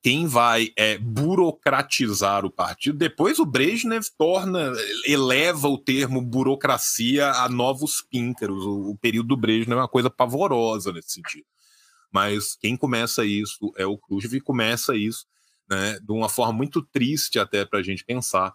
Quem vai é, burocratizar o partido? Depois o Brezhnev torna, eleva o termo burocracia a novos píncaros. O, o período do Brezhnev é uma coisa pavorosa nesse sentido. Mas quem começa isso é o Khrushchev e começa isso né, de uma forma muito triste até para a gente pensar,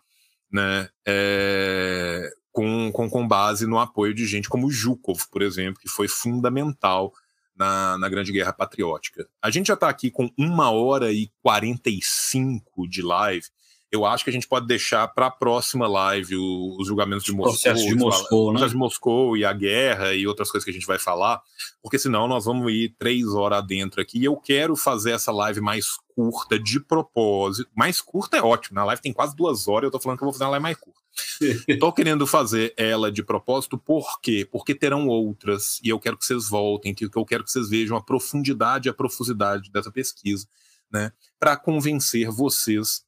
né, é, com, com, com base no apoio de gente como Zhukov, por exemplo, que foi fundamental na, na Grande Guerra Patriótica. A gente já está aqui com uma hora e 45 de live. Eu acho que a gente pode deixar para a próxima live o, os julgamentos de Moscou, processo de Moscou, né? de Moscou e a guerra e outras coisas que a gente vai falar, porque senão nós vamos ir três horas dentro aqui. E eu quero fazer essa live mais curta de propósito. Mais curta é ótimo, na live tem quase duas horas. Eu estou falando que eu vou fazer uma live mais curta. Estou querendo fazer ela de propósito, por quê? Porque terão outras, e eu quero que vocês voltem, que eu quero que vocês vejam a profundidade e a profusidade dessa pesquisa, né? Para convencer vocês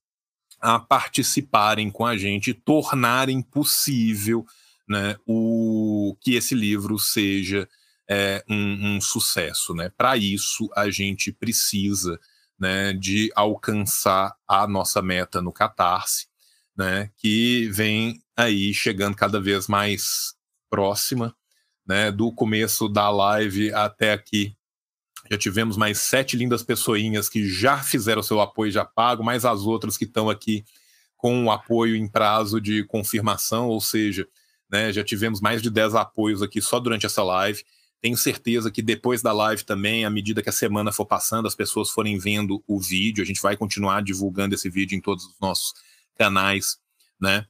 a participarem com a gente, tornarem possível né, o que esse livro seja é, um, um sucesso. Né? Para isso, a gente precisa né, de alcançar a nossa meta no Catarse, né, que vem aí chegando cada vez mais próxima, né, do começo da live até aqui. Já tivemos mais sete lindas pessoinhas que já fizeram seu apoio já pago, mais as outras que estão aqui com o apoio em prazo de confirmação, ou seja, né, já tivemos mais de 10 apoios aqui só durante essa live. Tenho certeza que depois da live também, à medida que a semana for passando, as pessoas forem vendo o vídeo, a gente vai continuar divulgando esse vídeo em todos os nossos canais, né?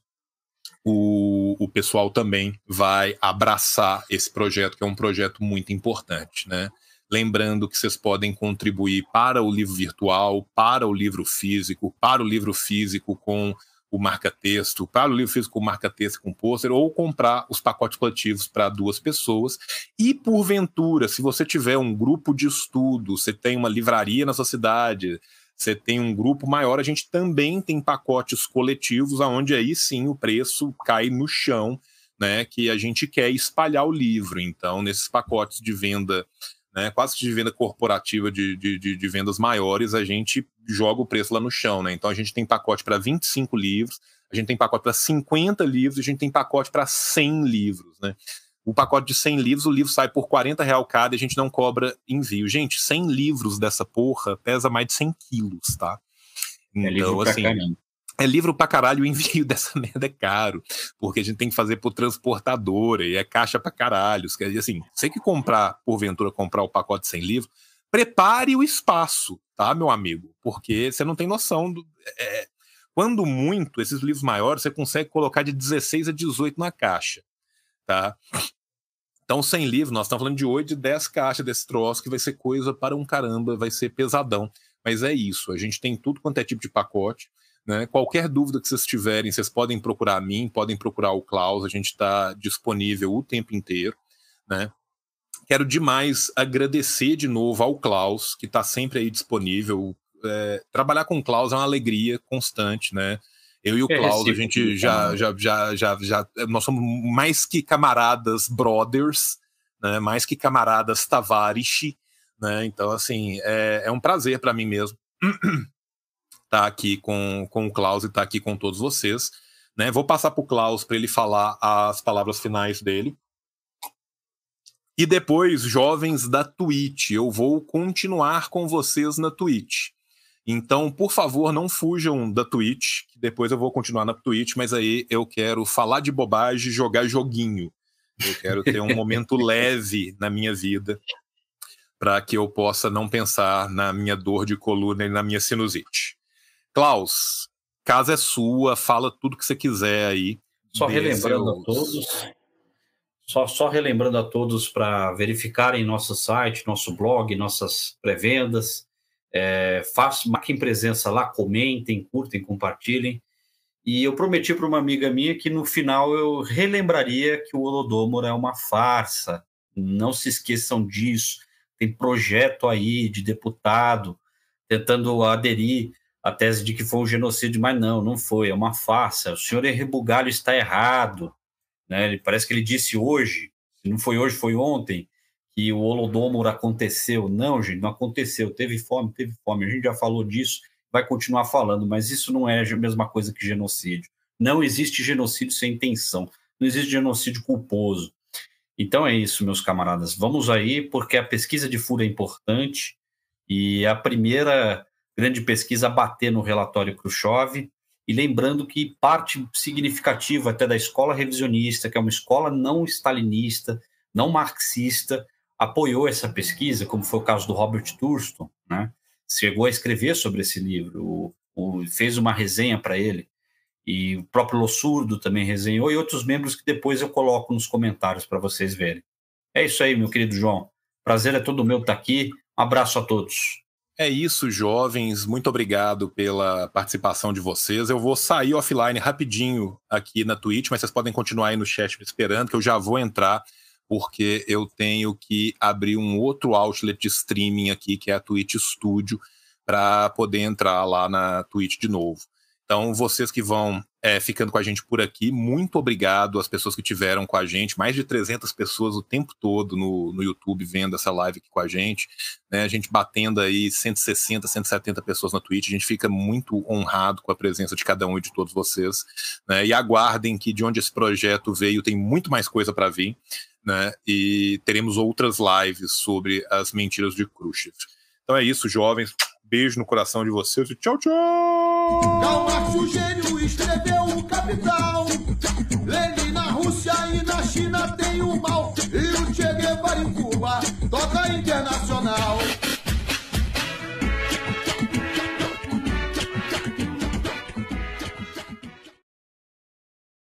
O, o pessoal também vai abraçar esse projeto, que é um projeto muito importante, né? Lembrando que vocês podem contribuir para o livro virtual, para o livro físico, para o livro físico com o marca-texto, para o livro físico com marca-texto com pôster, ou comprar os pacotes coletivos para duas pessoas. E, porventura, se você tiver um grupo de estudo, você tem uma livraria na sua cidade, você tem um grupo maior, a gente também tem pacotes coletivos, onde aí sim o preço cai no chão, né? Que a gente quer espalhar o livro. Então, nesses pacotes de venda né, quase de venda corporativa de, de, de, de, vendas maiores, a gente joga o preço lá no chão. Né? Então a gente tem pacote para 25 livros, a gente tem pacote para 50 livros, a gente tem pacote para 100 livros. Né? O pacote de 100 livros, o livro sai por 40 real cada e a gente não cobra envio. Gente, 100 livros dessa porra pesa mais de 100 quilos, tá? É então, é assim, é livro pra caralho, o envio dessa merda é caro, porque a gente tem que fazer por transportadora e é caixa pra caralho. Quer dizer, assim, você que comprar, porventura, comprar o pacote sem livro, prepare o espaço, tá, meu amigo? Porque você não tem noção do. É, quando muito, esses livros maiores, você consegue colocar de 16 a 18 na caixa, tá? Então, sem livro, nós estamos falando de 8, de 10 caixas desse troço, que vai ser coisa para um caramba, vai ser pesadão. Mas é isso, a gente tem tudo quanto é tipo de pacote. Né? Qualquer dúvida que vocês tiverem, vocês podem procurar a mim, podem procurar o Klaus, a gente está disponível o tempo inteiro. Né? Quero demais agradecer de novo ao Klaus, que está sempre aí disponível. É, trabalhar com o Klaus é uma alegria constante, né? Eu e o é Klaus, a gente já, já, já, já, já, nós somos mais que camaradas brothers, né? mais que camaradas Tavares, né? Então, assim, é, é um prazer para mim mesmo tá aqui com, com o Klaus e tá aqui com todos vocês. Né? Vou passar para o Klaus para ele falar as palavras finais dele. E depois, jovens da Twitch, eu vou continuar com vocês na Twitch. Então, por favor, não fujam da Twitch, que depois eu vou continuar na Twitch, mas aí eu quero falar de bobagem e jogar joguinho. Eu quero ter um momento leve na minha vida para que eu possa não pensar na minha dor de coluna e na minha sinusite. Klaus, casa é sua, fala tudo que você quiser aí. Só relembrando seus... a todos, só, só relembrando a todos para verificarem nosso site, nosso blog, nossas pré-vendas. É, façam, marquem presença lá, comentem, curtem, compartilhem. E eu prometi para uma amiga minha que no final eu relembraria que o Holodomor é uma farsa. Não se esqueçam disso. Tem projeto aí de deputado tentando aderir a tese de que foi um genocídio, mas não, não foi, é uma farsa. O senhor Herbugalho está errado. Né? Ele, parece que ele disse hoje, se não foi hoje, foi ontem, que o Holodomor aconteceu. Não, gente, não aconteceu. Teve fome, teve fome. A gente já falou disso, vai continuar falando, mas isso não é a mesma coisa que genocídio. Não existe genocídio sem intenção. Não existe genocídio culposo. Então é isso, meus camaradas. Vamos aí, porque a pesquisa de furo é importante e a primeira grande pesquisa bater no relatório Khrushchev, e lembrando que parte significativa até da escola revisionista, que é uma escola não stalinista, não marxista, apoiou essa pesquisa, como foi o caso do Robert Thurston, né? chegou a escrever sobre esse livro, o, o, fez uma resenha para ele, e o próprio Lossurdo também resenhou, e outros membros que depois eu coloco nos comentários para vocês verem. É isso aí, meu querido João. Prazer é todo meu estar aqui. Um abraço a todos. É isso, jovens. Muito obrigado pela participação de vocês. Eu vou sair offline rapidinho aqui na Twitch, mas vocês podem continuar aí no chat me esperando, que eu já vou entrar, porque eu tenho que abrir um outro outlet de streaming aqui, que é a Twitch Studio, para poder entrar lá na Twitch de novo. Então, vocês que vão é, ficando com a gente por aqui, muito obrigado às pessoas que tiveram com a gente, mais de 300 pessoas o tempo todo no, no YouTube vendo essa live aqui com a gente, né? a gente batendo aí 160, 170 pessoas na Twitch, a gente fica muito honrado com a presença de cada um e de todos vocês, né? e aguardem que de onde esse projeto veio tem muito mais coisa para vir, né? e teremos outras lives sobre as mentiras de Khrushchev. Então é isso, jovens, beijo no coração de vocês tchau, tchau! Karl Marx, o gênio, escreveu o Capital. Lenin na Rússia e na China tem o mal. E o Che Guevara em Cuba toca internacional.